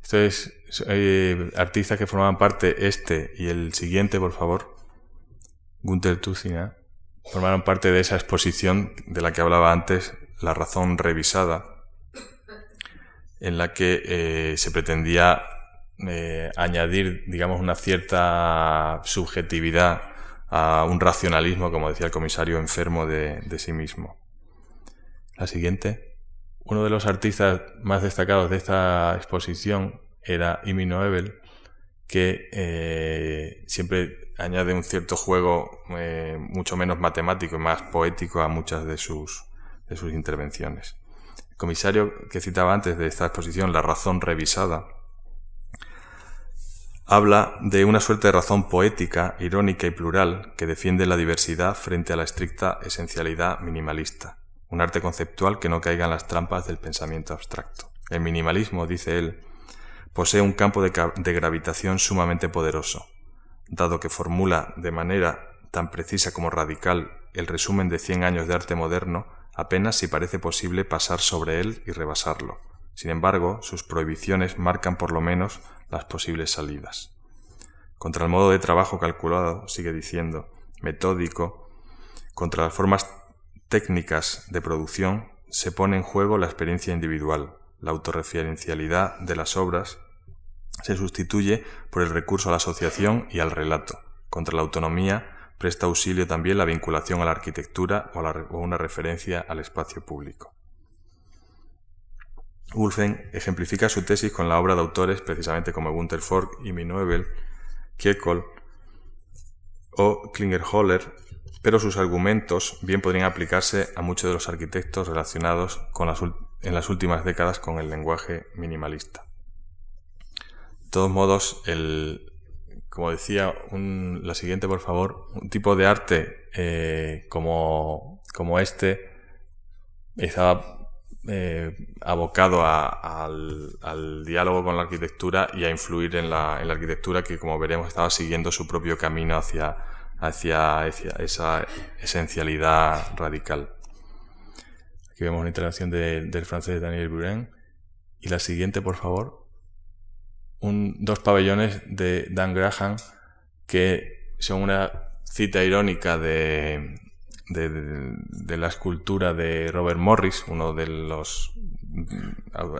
Esto es eh, artistas que formaban parte, este y el siguiente, por favor. Gunther Tucina formaron parte de esa exposición de la que hablaba antes, La razón revisada, en la que eh, se pretendía eh, añadir, digamos, una cierta subjetividad a un racionalismo, como decía el comisario, enfermo de, sí mismo. La siguiente. Uno de los artistas más destacados de esta exposición era Imi Noebel, que eh, siempre añade un cierto juego eh, mucho menos matemático y más poético a muchas de sus, de sus intervenciones. El comisario que citaba antes de esta exposición, La razón revisada, habla de una suerte de razón poética, irónica y plural que defiende la diversidad frente a la estricta esencialidad minimalista, un arte conceptual que no caiga en las trampas del pensamiento abstracto. El minimalismo, dice él, posee un campo de gravitación sumamente poderoso, dado que formula de manera tan precisa como radical el resumen de 100 años de arte moderno, apenas si parece posible pasar sobre él y rebasarlo. Sin embargo, sus prohibiciones marcan por lo menos las posibles salidas. Contra el modo de trabajo calculado, sigue diciendo, metódico, contra las formas técnicas de producción, se pone en juego la experiencia individual, la autorreferencialidad de las obras se sustituye por el recurso a la asociación y al relato. Contra la autonomía presta auxilio también la vinculación a la arquitectura o, una referencia al espacio público. Ulfen ejemplifica su tesis con la obra de autores precisamente como Gunther Fork y Minuebel, Kiekol o Klingerholler, pero sus argumentos bien podrían aplicarse a muchos de los arquitectos relacionados con en las últimas décadas con el lenguaje minimalista todos modos, el, como decía, la siguiente, por favor, un tipo de arte eh, como, como, este estaba eh, abocado al, diálogo con la arquitectura y a influir en la, en la, arquitectura que, como veremos, estaba siguiendo su propio camino hacia, hacia, esa esencialidad radical. Aquí vemos una intervención del francés Daniel Buren. Y la siguiente, por favor dos pabellones de Dan Graham que son una cita irónica de, de, la escultura de Robert Morris, uno de los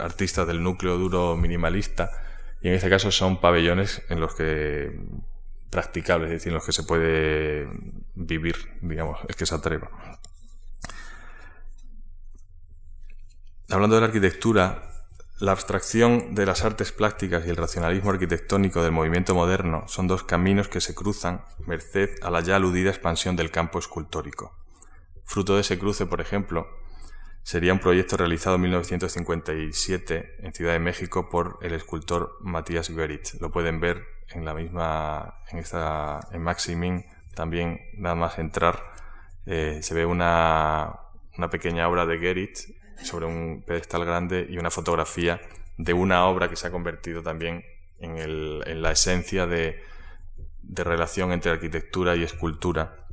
artistas del núcleo duro minimalista, y en este caso son pabellones en los que practicables, es decir, en los que se puede vivir, digamos, es que se atreva. Hablando de la arquitectura, la abstracción de las artes plásticas y el racionalismo arquitectónico del movimiento moderno son dos caminos que se cruzan merced a la ya aludida expansión del campo escultórico. Fruto de ese cruce, por ejemplo, sería un proyecto realizado en 1957 en Ciudad de México por el escultor Matías Geritz. Lo pueden ver en la misma, en esta, en Maximin, también nada más entrar, eh, se ve una, pequeña obra de Geritz sobre un pedestal grande y una fotografía de una obra que se ha convertido también en, la esencia de, relación entre arquitectura y escultura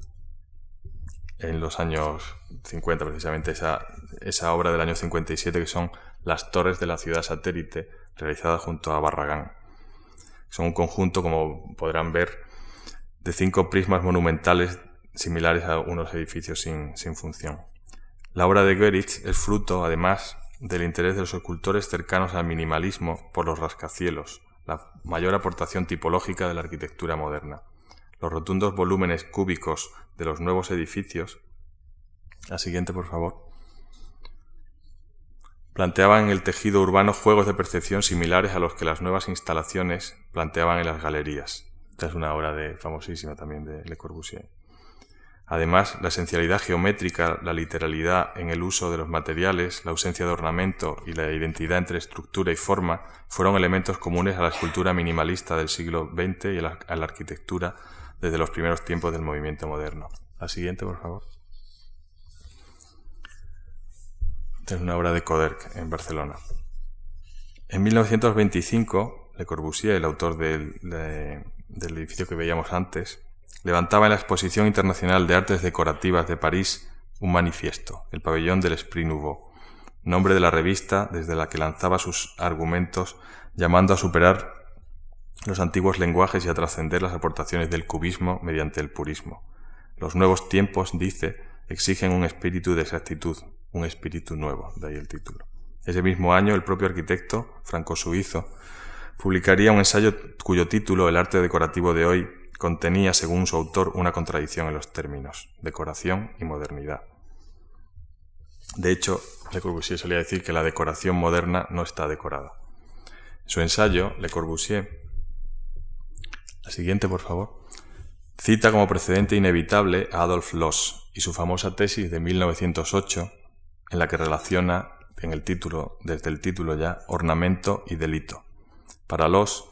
en los años 50, precisamente esa, obra del año 57 que son las torres de la ciudad satélite realizadas junto a Barragán. Son un conjunto, como podrán ver, de cinco prismas monumentales similares a unos edificios sin función. La obra de Goeritz es fruto, además, del interés de los escultores cercanos al minimalismo por los rascacielos, la mayor aportación tipológica de la arquitectura moderna. Los rotundos volúmenes cúbicos de los nuevos edificios. La siguiente, por favor. planteaban en el tejido urbano juegos de percepción similares a los que las nuevas instalaciones planteaban en las galerías. Esta es una obra de, famosísima también de Le Corbusier. Además, la esencialidad geométrica, la literalidad en el uso de los materiales, la ausencia de ornamento y la identidad entre estructura y forma fueron elementos comunes a la escultura minimalista del siglo XX y a la, arquitectura desde los primeros tiempos del movimiento moderno. La siguiente, por favor. Esta es una obra de Coderc en Barcelona. En 1925, Le Corbusier, el autor del, del edificio que veíamos antes, levantaba en la Exposición Internacional de Artes Decorativas de París un manifiesto, el pabellón del Esprit Nouveau, nombre de la revista desde la que lanzaba sus argumentos llamando a superar los antiguos lenguajes y a trascender las aportaciones del cubismo mediante el purismo. Los nuevos tiempos, dice, exigen un espíritu de exactitud, un espíritu nuevo, de ahí el título. Ese mismo año, el propio arquitecto, franco-suizo, publicaría un ensayo cuyo título, El arte decorativo de hoy, contenía, según su autor, una contradicción en los términos, decoración y modernidad. De hecho, Le Corbusier solía decir que la decoración moderna no está decorada. Su ensayo, Le Corbusier, la siguiente, por favor, cita como precedente inevitable a Adolf Loos y su famosa tesis de 1908, en la que relaciona en el título, desde el título ya, ornamento y delito. Para Loos,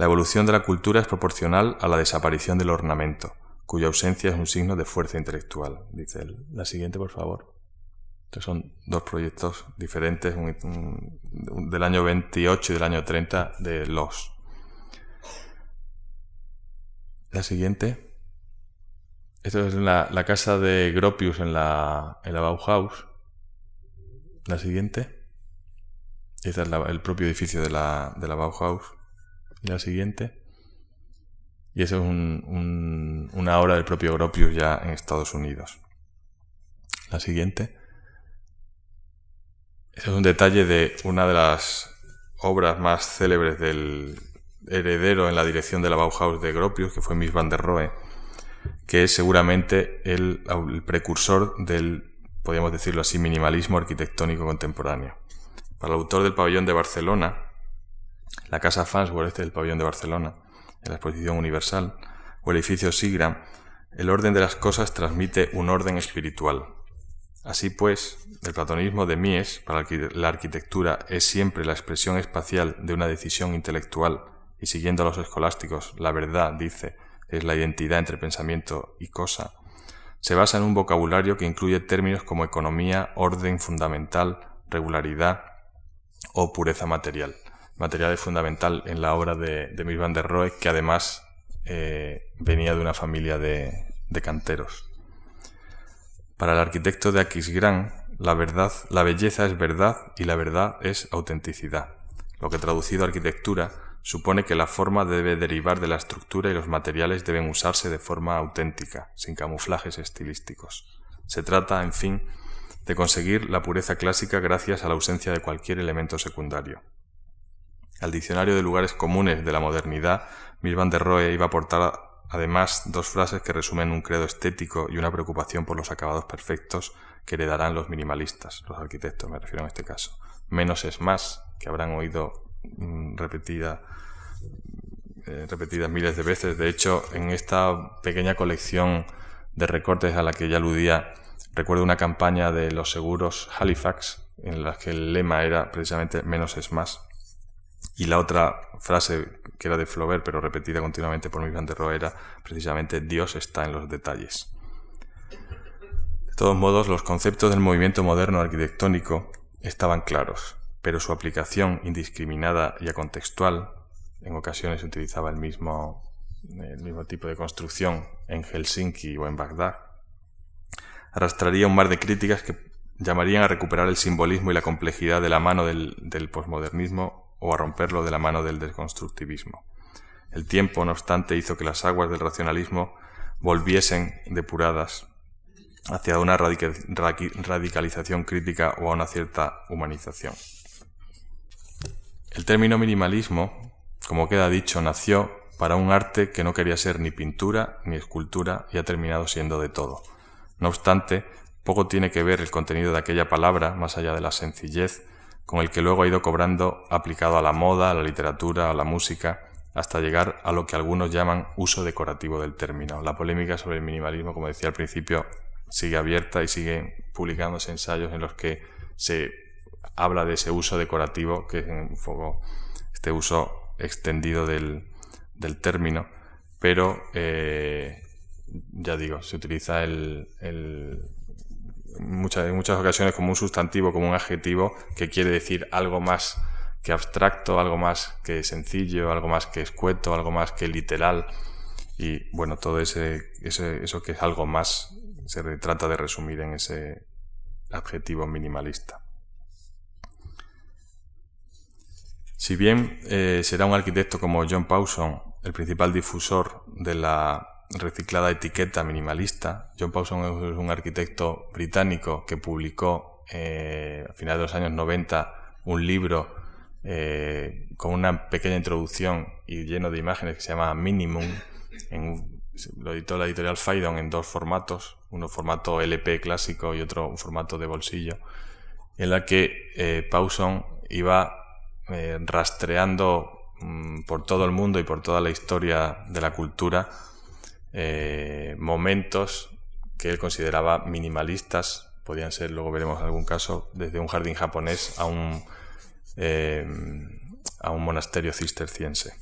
la evolución de la cultura es proporcional a la desaparición del ornamento, cuya ausencia es un signo de fuerza intelectual, dice él. La siguiente, por favor. Estos son dos proyectos diferentes, del año 28 y del año 30 de Los. La siguiente. Esto es la, casa de Gropius en la, en la Bauhaus. La siguiente. Este es el propio edificio de la Bauhaus la siguiente. Y eso es una obra del propio Gropius ya en Estados Unidos. La siguiente. Ese es un detalle de una de las obras más célebres del heredero en la dirección de la Bauhaus de Gropius, que fue Miss van der Rohe, que es seguramente el, el precursor del, podríamos decirlo así, minimalismo arquitectónico contemporáneo. Para el autor del pabellón de Barcelona, la Casa Farnsworth, este del pabellón de Barcelona, en la exposición universal, o el edificio Sigram, el orden de las cosas transmite un orden espiritual. Así pues, el platonismo de Mies para la arquitectura es siempre la expresión espacial de una decisión intelectual. Y siguiendo a los escolásticos, la verdad, dice, es la identidad entre pensamiento y cosa, se basa en un vocabulario que incluye términos como economía, orden fundamental, regularidad o pureza material material fundamental en la obra de, de van der Rohe, que además eh, venía de una familia de, canteros. Para el arquitecto de Aquisgrán, la verdad, la belleza es verdad y la verdad es autenticidad, lo que traducido a arquitectura supone que la forma debe derivar de la estructura y los materiales deben usarse de forma auténtica, sin camuflajes estilísticos. Se trata, en fin, de conseguir la pureza clásica gracias a la ausencia de cualquier elemento secundario. Al diccionario de lugares comunes de la modernidad, Mies van der Rohe iba a aportar además dos frases que resumen un credo estético y una preocupación por los acabados perfectos que heredarán los minimalistas, los arquitectos me refiero en este caso. Menos es más, que habrán oído mm, repetida, eh, repetidas miles de veces. De hecho, en esta pequeña colección de recortes a la que ya aludía, recuerdo una campaña de los seguros Halifax, en la que el lema era precisamente menos es más. Y la otra frase que era de Flaubert, pero repetida continuamente por mi de era precisamente Dios está en los detalles. De todos modos, los conceptos del movimiento moderno arquitectónico estaban claros, pero su aplicación indiscriminada y acontextual, en ocasiones utilizaba el mismo, el mismo tipo de construcción en Helsinki o en Bagdad, arrastraría un mar de críticas que llamarían a recuperar el simbolismo y la complejidad de la mano del, del posmodernismo o a romperlo de la mano del desconstructivismo. El tiempo, no obstante, hizo que las aguas del racionalismo volviesen depuradas hacia una radicalización crítica o a una cierta humanización. El término minimalismo, como queda dicho, nació para un arte que no quería ser ni pintura ni escultura y ha terminado siendo de todo. No obstante, poco tiene que ver el contenido de aquella palabra, más allá de la sencillez, con el que luego ha ido cobrando aplicado a la moda, a la literatura, a la música, hasta llegar a lo que algunos llaman uso decorativo del término. La polémica sobre el minimalismo, como decía al principio, sigue abierta y sigue publicándose ensayos en los que se habla de ese uso decorativo, que es un poco este uso extendido del, término, pero eh, ya digo, se utiliza el, muchas, en muchas ocasiones como un sustantivo, como un adjetivo que quiere decir algo más que abstracto, algo más que sencillo, algo más que escueto, algo más que literal. Y bueno, todo ese, eso que es algo más se trata de resumir en ese adjetivo minimalista. Si bien eh, será un arquitecto como John Pawson el principal difusor de la reciclada etiqueta minimalista, John Pawson es un arquitecto británico que publicó eh, a finales de los años 90 un libro eh, con una pequeña introducción y lleno de imágenes que se llama Minimum. En, lo editó la editorial Phaidon en dos formatos, uno formato LP clásico y otro formato de bolsillo, en la que eh, Pawson iba eh, rastreando mm, por todo el mundo y por toda la historia de la cultura momentos que él consideraba minimalistas, podían ser, luego veremos algún caso, desde un jardín japonés a un eh, a un monasterio cisterciense.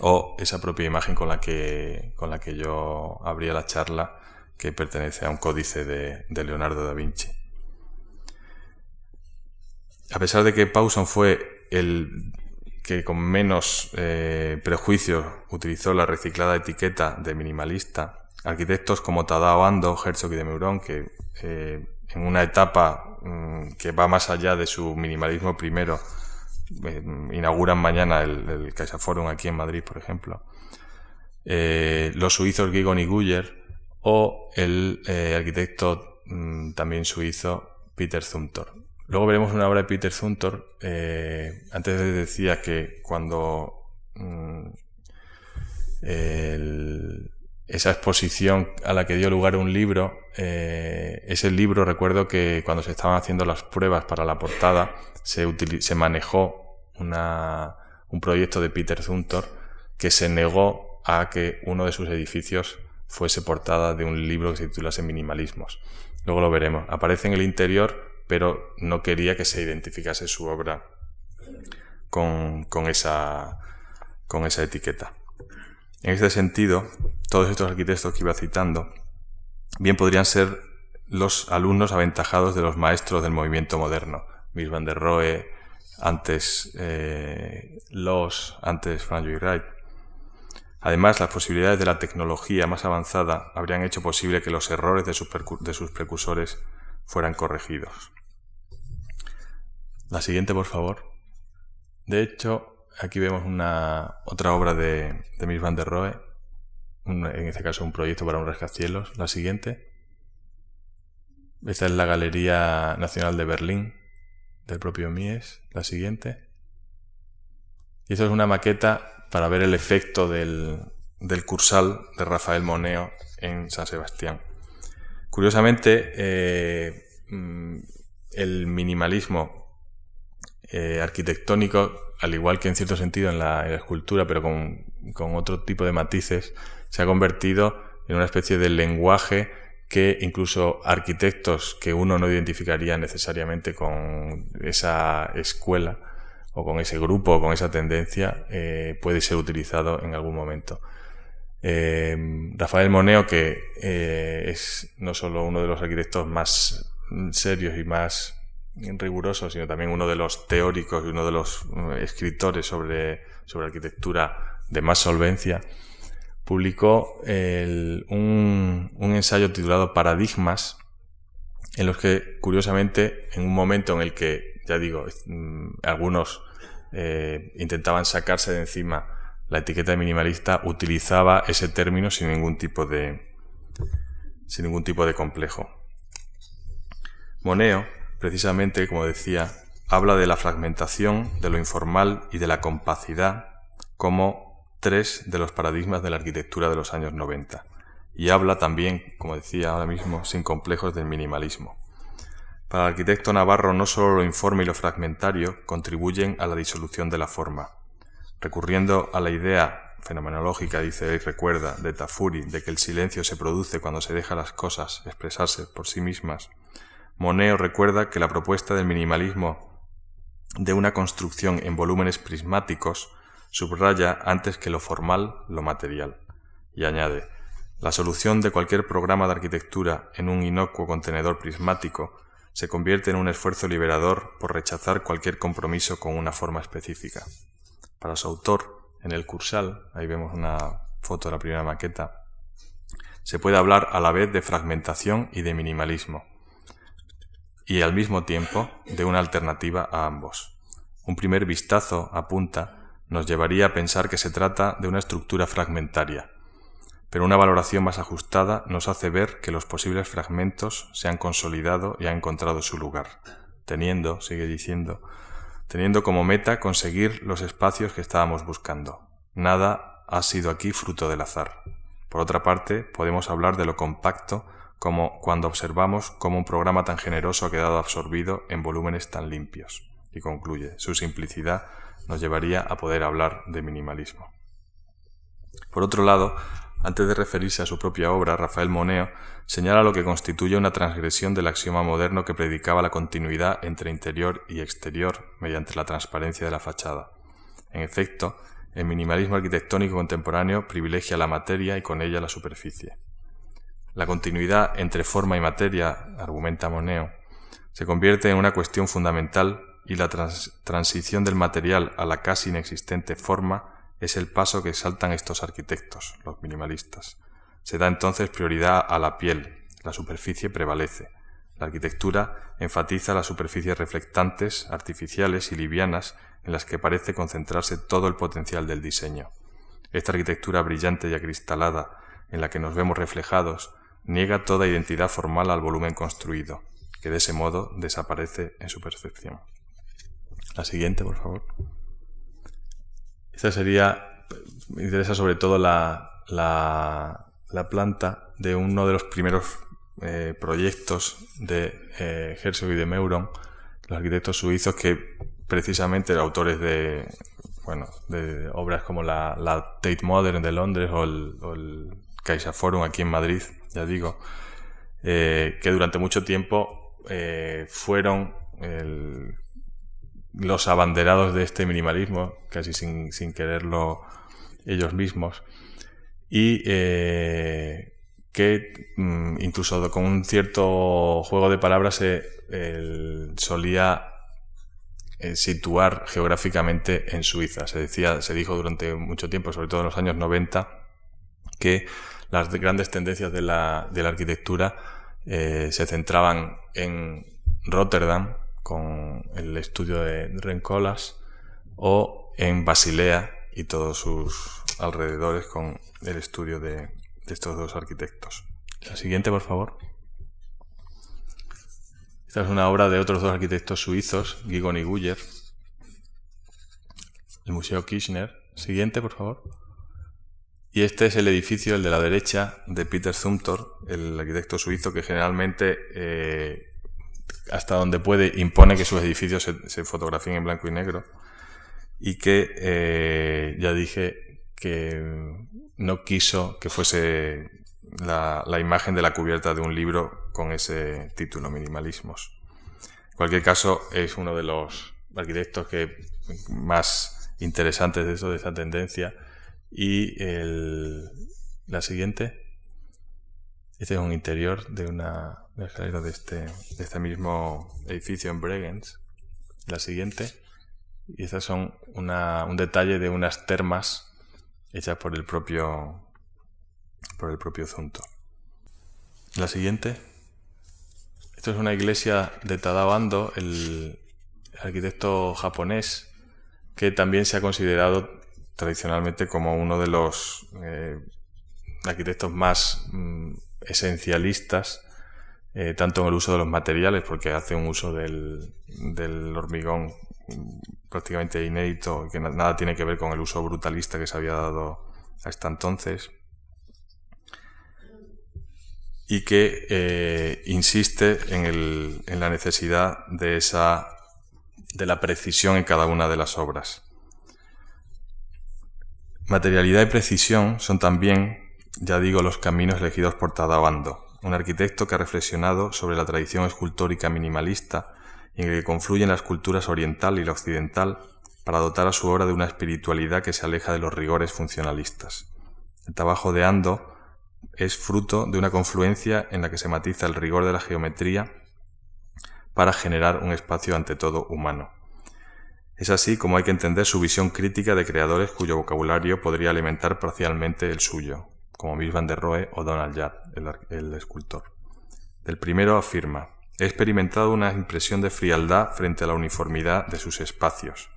O esa propia imagen con la que, con la que yo abría la charla, que pertenece a un códice de, Leonardo da Vinci. A pesar de que Pawson fue el que con menos eh, prejuicios utilizó la reciclada etiqueta de minimalista, arquitectos como Tadao Ando, Herzog y de Meuron, que eh, en una etapa mm, que va más allá de su minimalismo primero. Eh, inauguran mañana el, el Forum aquí en Madrid, por ejemplo. Los suizos Gigon y Guyer o el arquitecto mm, también suizo Peter Zumthor. Luego veremos una obra de Peter Zumthor. antes decía que cuando mm, esa exposición a la que dio lugar un libro, eh, ese libro recuerdo que cuando se estaban haciendo las pruebas para la portada se, manejó un proyecto de Peter Zumthor que se negó a que uno de sus edificios fuese portada de un libro que se titulase Minimalismos. Luego lo veremos. Aparece en el interior, pero no quería que se identificase su obra con, esa, etiqueta. En este sentido, todos estos arquitectos que iba citando, bien podrían ser los alumnos aventajados de los maestros del movimiento moderno. Mies van der Rohe, antes eh, Los, antes Frank Lloyd Wright. Además, las posibilidades de la tecnología más avanzada habrían hecho posible que los errores de sus precursores fueran corregidos. La siguiente, por favor. De hecho, aquí vemos una otra obra de, de Mies van der Rohe, en este caso un proyecto para un rascacielos. La siguiente. Esta es la Galería Nacional de Berlín, del propio Mies. La siguiente. Y esto es una maqueta para ver el efecto del, del Cursal de Rafael Moneo en San Sebastián. Curiosamente, eh, mm, el minimalismo eh, arquitectónico al igual que en cierto sentido en la, escultura, pero con, otro tipo de matices, se ha convertido en una especie de lenguaje que incluso arquitectos que uno no identificaría necesariamente con esa escuela o con ese grupo o con esa tendencia eh, puede ser utilizado en algún momento. Eh, Rafael Moneo, que eh, es no solo uno de los arquitectos más serios y más riguroso, sino también uno de los teóricos y uno de los eh, escritores sobre, sobre arquitectura de más solvencia, publicó un, ensayo titulado Paradigmas, en los que, curiosamente, en un momento en el que, ya digo, mm, algunos eh, intentaban sacarse de encima la etiqueta de minimalista, utilizaba ese término sin ningún tipo de, sin ningún tipo de complejo. Moneo, precisamente, como decía, habla de la fragmentación, de lo informal y de la compacidad como tres de los paradigmas de la arquitectura de los años 90. Y habla también, como decía ahora mismo, sin complejos del minimalismo. Para el arquitecto navarro no solo lo informe y lo fragmentario contribuyen a la disolución de la forma. Recurriendo a la idea fenomenológica, dice y recuerda, de Tafuri, de que el silencio se produce cuando se deja las cosas expresarse por sí mismas, Moneo recuerda que la propuesta del minimalismo de una construcción en volúmenes prismáticos subraya antes que lo formal lo material. Y añade, la solución de cualquier programa de arquitectura en un inocuo contenedor prismático se convierte en un esfuerzo liberador por rechazar cualquier compromiso con una forma específica. Para su autor, en el Cursal, ahí vemos una foto de la primera maqueta, se puede hablar a la vez de fragmentación y de minimalismo, y al mismo tiempo de una alternativa a ambos. Un primer vistazo apunta nos llevaría a pensar que se trata de una estructura fragmentaria, pero una valoración más ajustada nos hace ver que los posibles fragmentos se han consolidado y han encontrado su lugar, teniendo, sigue diciendo, teniendo como meta conseguir los espacios que estábamos buscando. Nada ha sido aquí fruto del azar. Por otra parte, podemos hablar de lo compacto como cuando observamos cómo un programa tan generoso ha quedado absorbido en volúmenes tan limpios. Y concluye, su simplicidad nos llevaría a poder hablar de minimalismo. Por otro lado, antes de referirse a su propia obra, Rafael Moneo señala lo que constituye una transgresión del axioma moderno que predicaba la continuidad entre interior y exterior mediante la transparencia de la fachada. En efecto, el minimalismo arquitectónico contemporáneo privilegia la materia y con ella la superficie. La continuidad entre forma y materia, argumenta Moneo, se convierte en una cuestión fundamental y la transición del material a la casi inexistente forma es el paso que saltan estos arquitectos, los minimalistas. Se da entonces prioridad a la piel, la superficie prevalece. La arquitectura enfatiza las superficies reflectantes, artificiales y livianas en las que parece concentrarse todo el potencial del diseño. Esta arquitectura brillante y acristalada en la que nos vemos reflejados niega toda identidad formal al volumen construido, que de ese modo desaparece en su percepción. La siguiente, por favor. Esta sería, me interesa sobre todo la, la, planta de uno de los primeros eh, proyectos de eh, Herzog y de Meuron, los arquitectos suizos que precisamente eran autores de, bueno, de obras como la, Tate Modern de Londres o el Caixa Forum aquí en Madrid, ya digo, eh, que durante mucho tiempo fueron el, los abanderados de este minimalismo, casi sin, quererlo ellos mismos, y eh, que mm, incluso con un cierto juego de palabras se solía eh, situar geográficamente en Suiza. Se decía, se dijo durante mucho tiempo, sobre todo en los años 90, que las grandes tendencias de la, de la arquitectura eh, se centraban en Rotterdam, con el estudio de Rencolas o en Basilea y todos sus alrededores con el estudio de, estos dos arquitectos. La siguiente, por favor. Esta es una obra de otros dos arquitectos suizos, Gigon y Guyer. El Museo Kirchner. Siguiente, por favor. Y este es el edificio, el de la derecha, de Peter Zumthor, el arquitecto suizo que generalmente eh, hasta donde puede, impone que sus edificios se, fotografíen en blanco y negro y que eh, ya dije que no quiso que fuese la, imagen de la cubierta de un libro con ese título, Minimalismos. En cualquier caso, es uno de los arquitectos que más interesantes de eso, de esa tendencia. Y la siguiente. Este es un interior de una escalera de este, de este mismo edificio en Bregenz. La siguiente. Y estas son un detalle de unas termas hechas por el propio por el propio Zunto. La siguiente. Esto es una iglesia de Tadao Ando, el arquitecto japonés, que también se ha considerado tradicionalmente como uno de los eh, arquitectos más mm, esencialistas, eh, tanto en el uso de los materiales, porque hace un uso del, hormigón prácticamente inédito, que nada tiene que ver con el uso brutalista que se había dado hasta entonces. y que eh, insiste en, en, la necesidad de, esa, de la precisión en cada una de las obras. Materialidad y precisión son también, ya digo, los caminos elegidos por Tadabando, un arquitecto que ha reflexionado sobre la tradición escultórica minimalista en el que confluyen las culturas oriental y la occidental para dotar a su obra de una espiritualidad que se aleja de los rigores funcionalistas. El trabajo de Ando es fruto de una confluencia en la que se matiza el rigor de la geometría para generar un espacio ante todo humano. Es así como hay que entender su visión crítica de creadores cuyo vocabulario podría alimentar parcialmente el suyo, como Mies van der Rohe o Donald Judd, el, escultor. El primero afirma, he experimentado una impresión de frialdad frente a la uniformidad de sus espacios,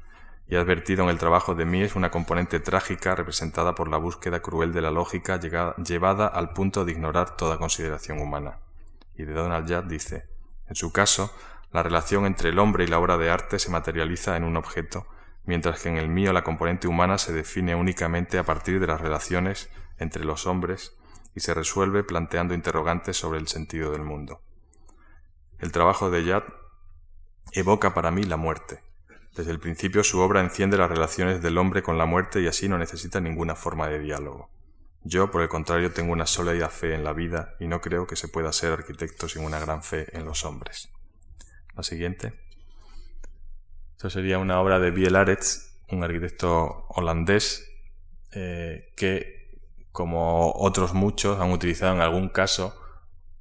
y he advertido en el trabajo de Mies una componente trágica representada por la búsqueda cruel de la lógica llevada al punto de ignorar toda consideración humana. Y de Donald Judd dice, en su caso, la relación entre el hombre y la obra de arte se materializa en un objeto, mientras que en el mío la componente humana se define únicamente a partir de las relaciones entre los hombres y se resuelve planteando interrogantes sobre el sentido del mundo. El trabajo de Yad evoca para mí la muerte. Desde el principio su obra enciende las relaciones del hombre con la muerte y así no necesita ninguna forma de diálogo. Yo, por el contrario, tengo una sólida fe en la vida y no creo que se pueda ser arquitecto sin una gran fe en los hombres. La siguiente. Esto sería una obra de Biel Aretz, un arquitecto holandés eh, que, como otros muchos, han utilizado en algún caso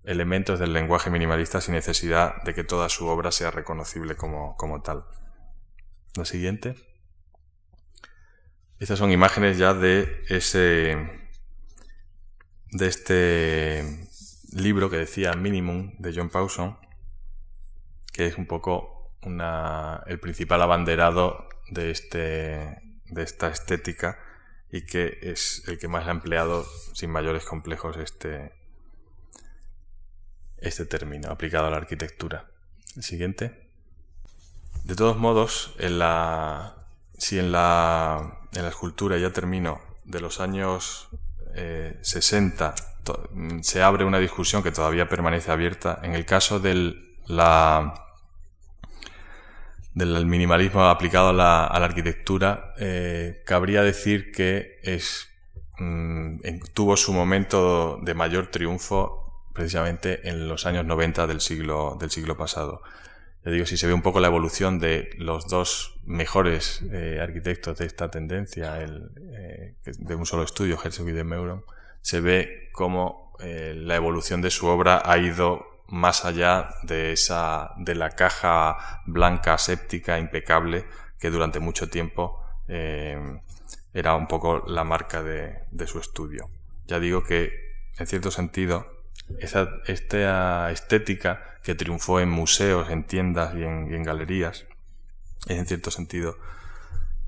elementos del lenguaje minimalista sin necesidad de que toda su obra sea reconocible como, como tal. La siguiente. Estas son imágenes ya de ese de este libro que decía Minimum de John Pawson que es un poco el principal abanderado de, este, de esta estética y que es el que más ha empleado sin mayores complejos este, este término aplicado a la arquitectura. El siguiente. De todos modos, en la, si en la, en la escultura, ya termino, de los años 60 eh, se abre una discusión que todavía permanece abierta, en el caso de la del minimalismo aplicado a la, arquitectura, eh, cabría decir que es, mm, tuvo su momento de mayor triunfo precisamente en los años 90 del siglo, del siglo pasado. Ya digo, si se ve un poco la evolución de los dos mejores eh, arquitectos de esta tendencia, el, eh, de un solo estudio, Herzog y de Meuron, se ve cómo la evolución de su obra ha ido más allá de esa de la caja blanca séptica impecable que durante mucho tiempo eh, era un poco la marca de, su estudio. Ya digo que en cierto sentido esa, esta estética que triunfó en museos, en tiendas y en, y en galerías es en cierto sentido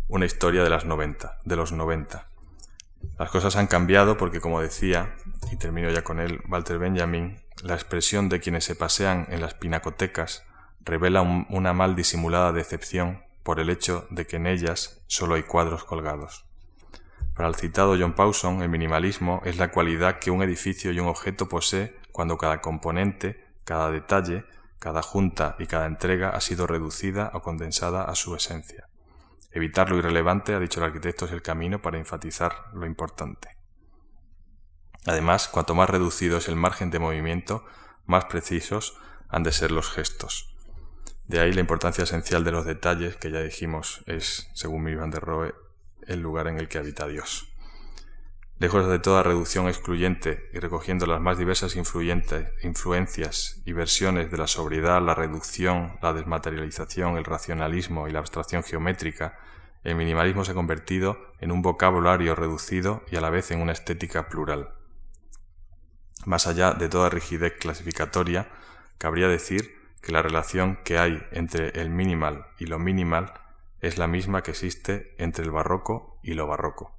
una historia de las 90, de los 90. Las cosas han cambiado porque, como decía, y termino ya con él, Walter Benjamin, la expresión de quienes se pasean en las pinacotecas revela una mal disimulada decepción por el hecho de que en ellas solo hay cuadros colgados. Para el citado John Pawson, el minimalismo es la cualidad que un edificio y un objeto posee cuando cada componente, cada detalle, cada junta y cada entrega ha sido reducida o condensada a su esencia. Evitar lo irrelevante, ha dicho el arquitecto, es el camino para enfatizar lo importante. Además, cuanto más reducido es el margen de movimiento, más precisos han de ser los gestos. De ahí la importancia esencial de los detalles, que ya dijimos es, según Mies van der Rohe, el lugar en el que habita Dios. Lejos de toda reducción excluyente y recogiendo las más diversas influencias y versiones de la sobriedad, la reducción, la desmaterialización, el racionalismo y la abstracción geométrica, el minimalismo se ha convertido en un vocabulario reducido y a la vez en una estética plural. Más allá de toda rigidez clasificatoria, cabría decir que la relación que hay entre el minimal y lo minimal es la misma que existe entre el barroco y lo barroco.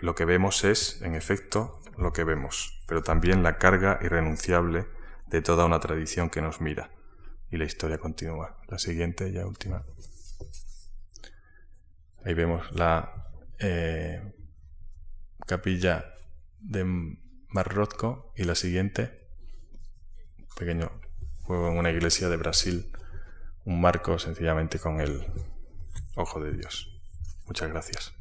lo que vemos es, en efecto, lo que vemos, pero también la carga irrenunciable de toda una tradición que nos mira. Y la historia continúa. La siguiente, ya última. Ahí vemos la eh, capilla de Marrotco y la siguiente pequeño juego en una iglesia de Brasil, un marco sencillamente con el ojo de Dios. Muchas gracias.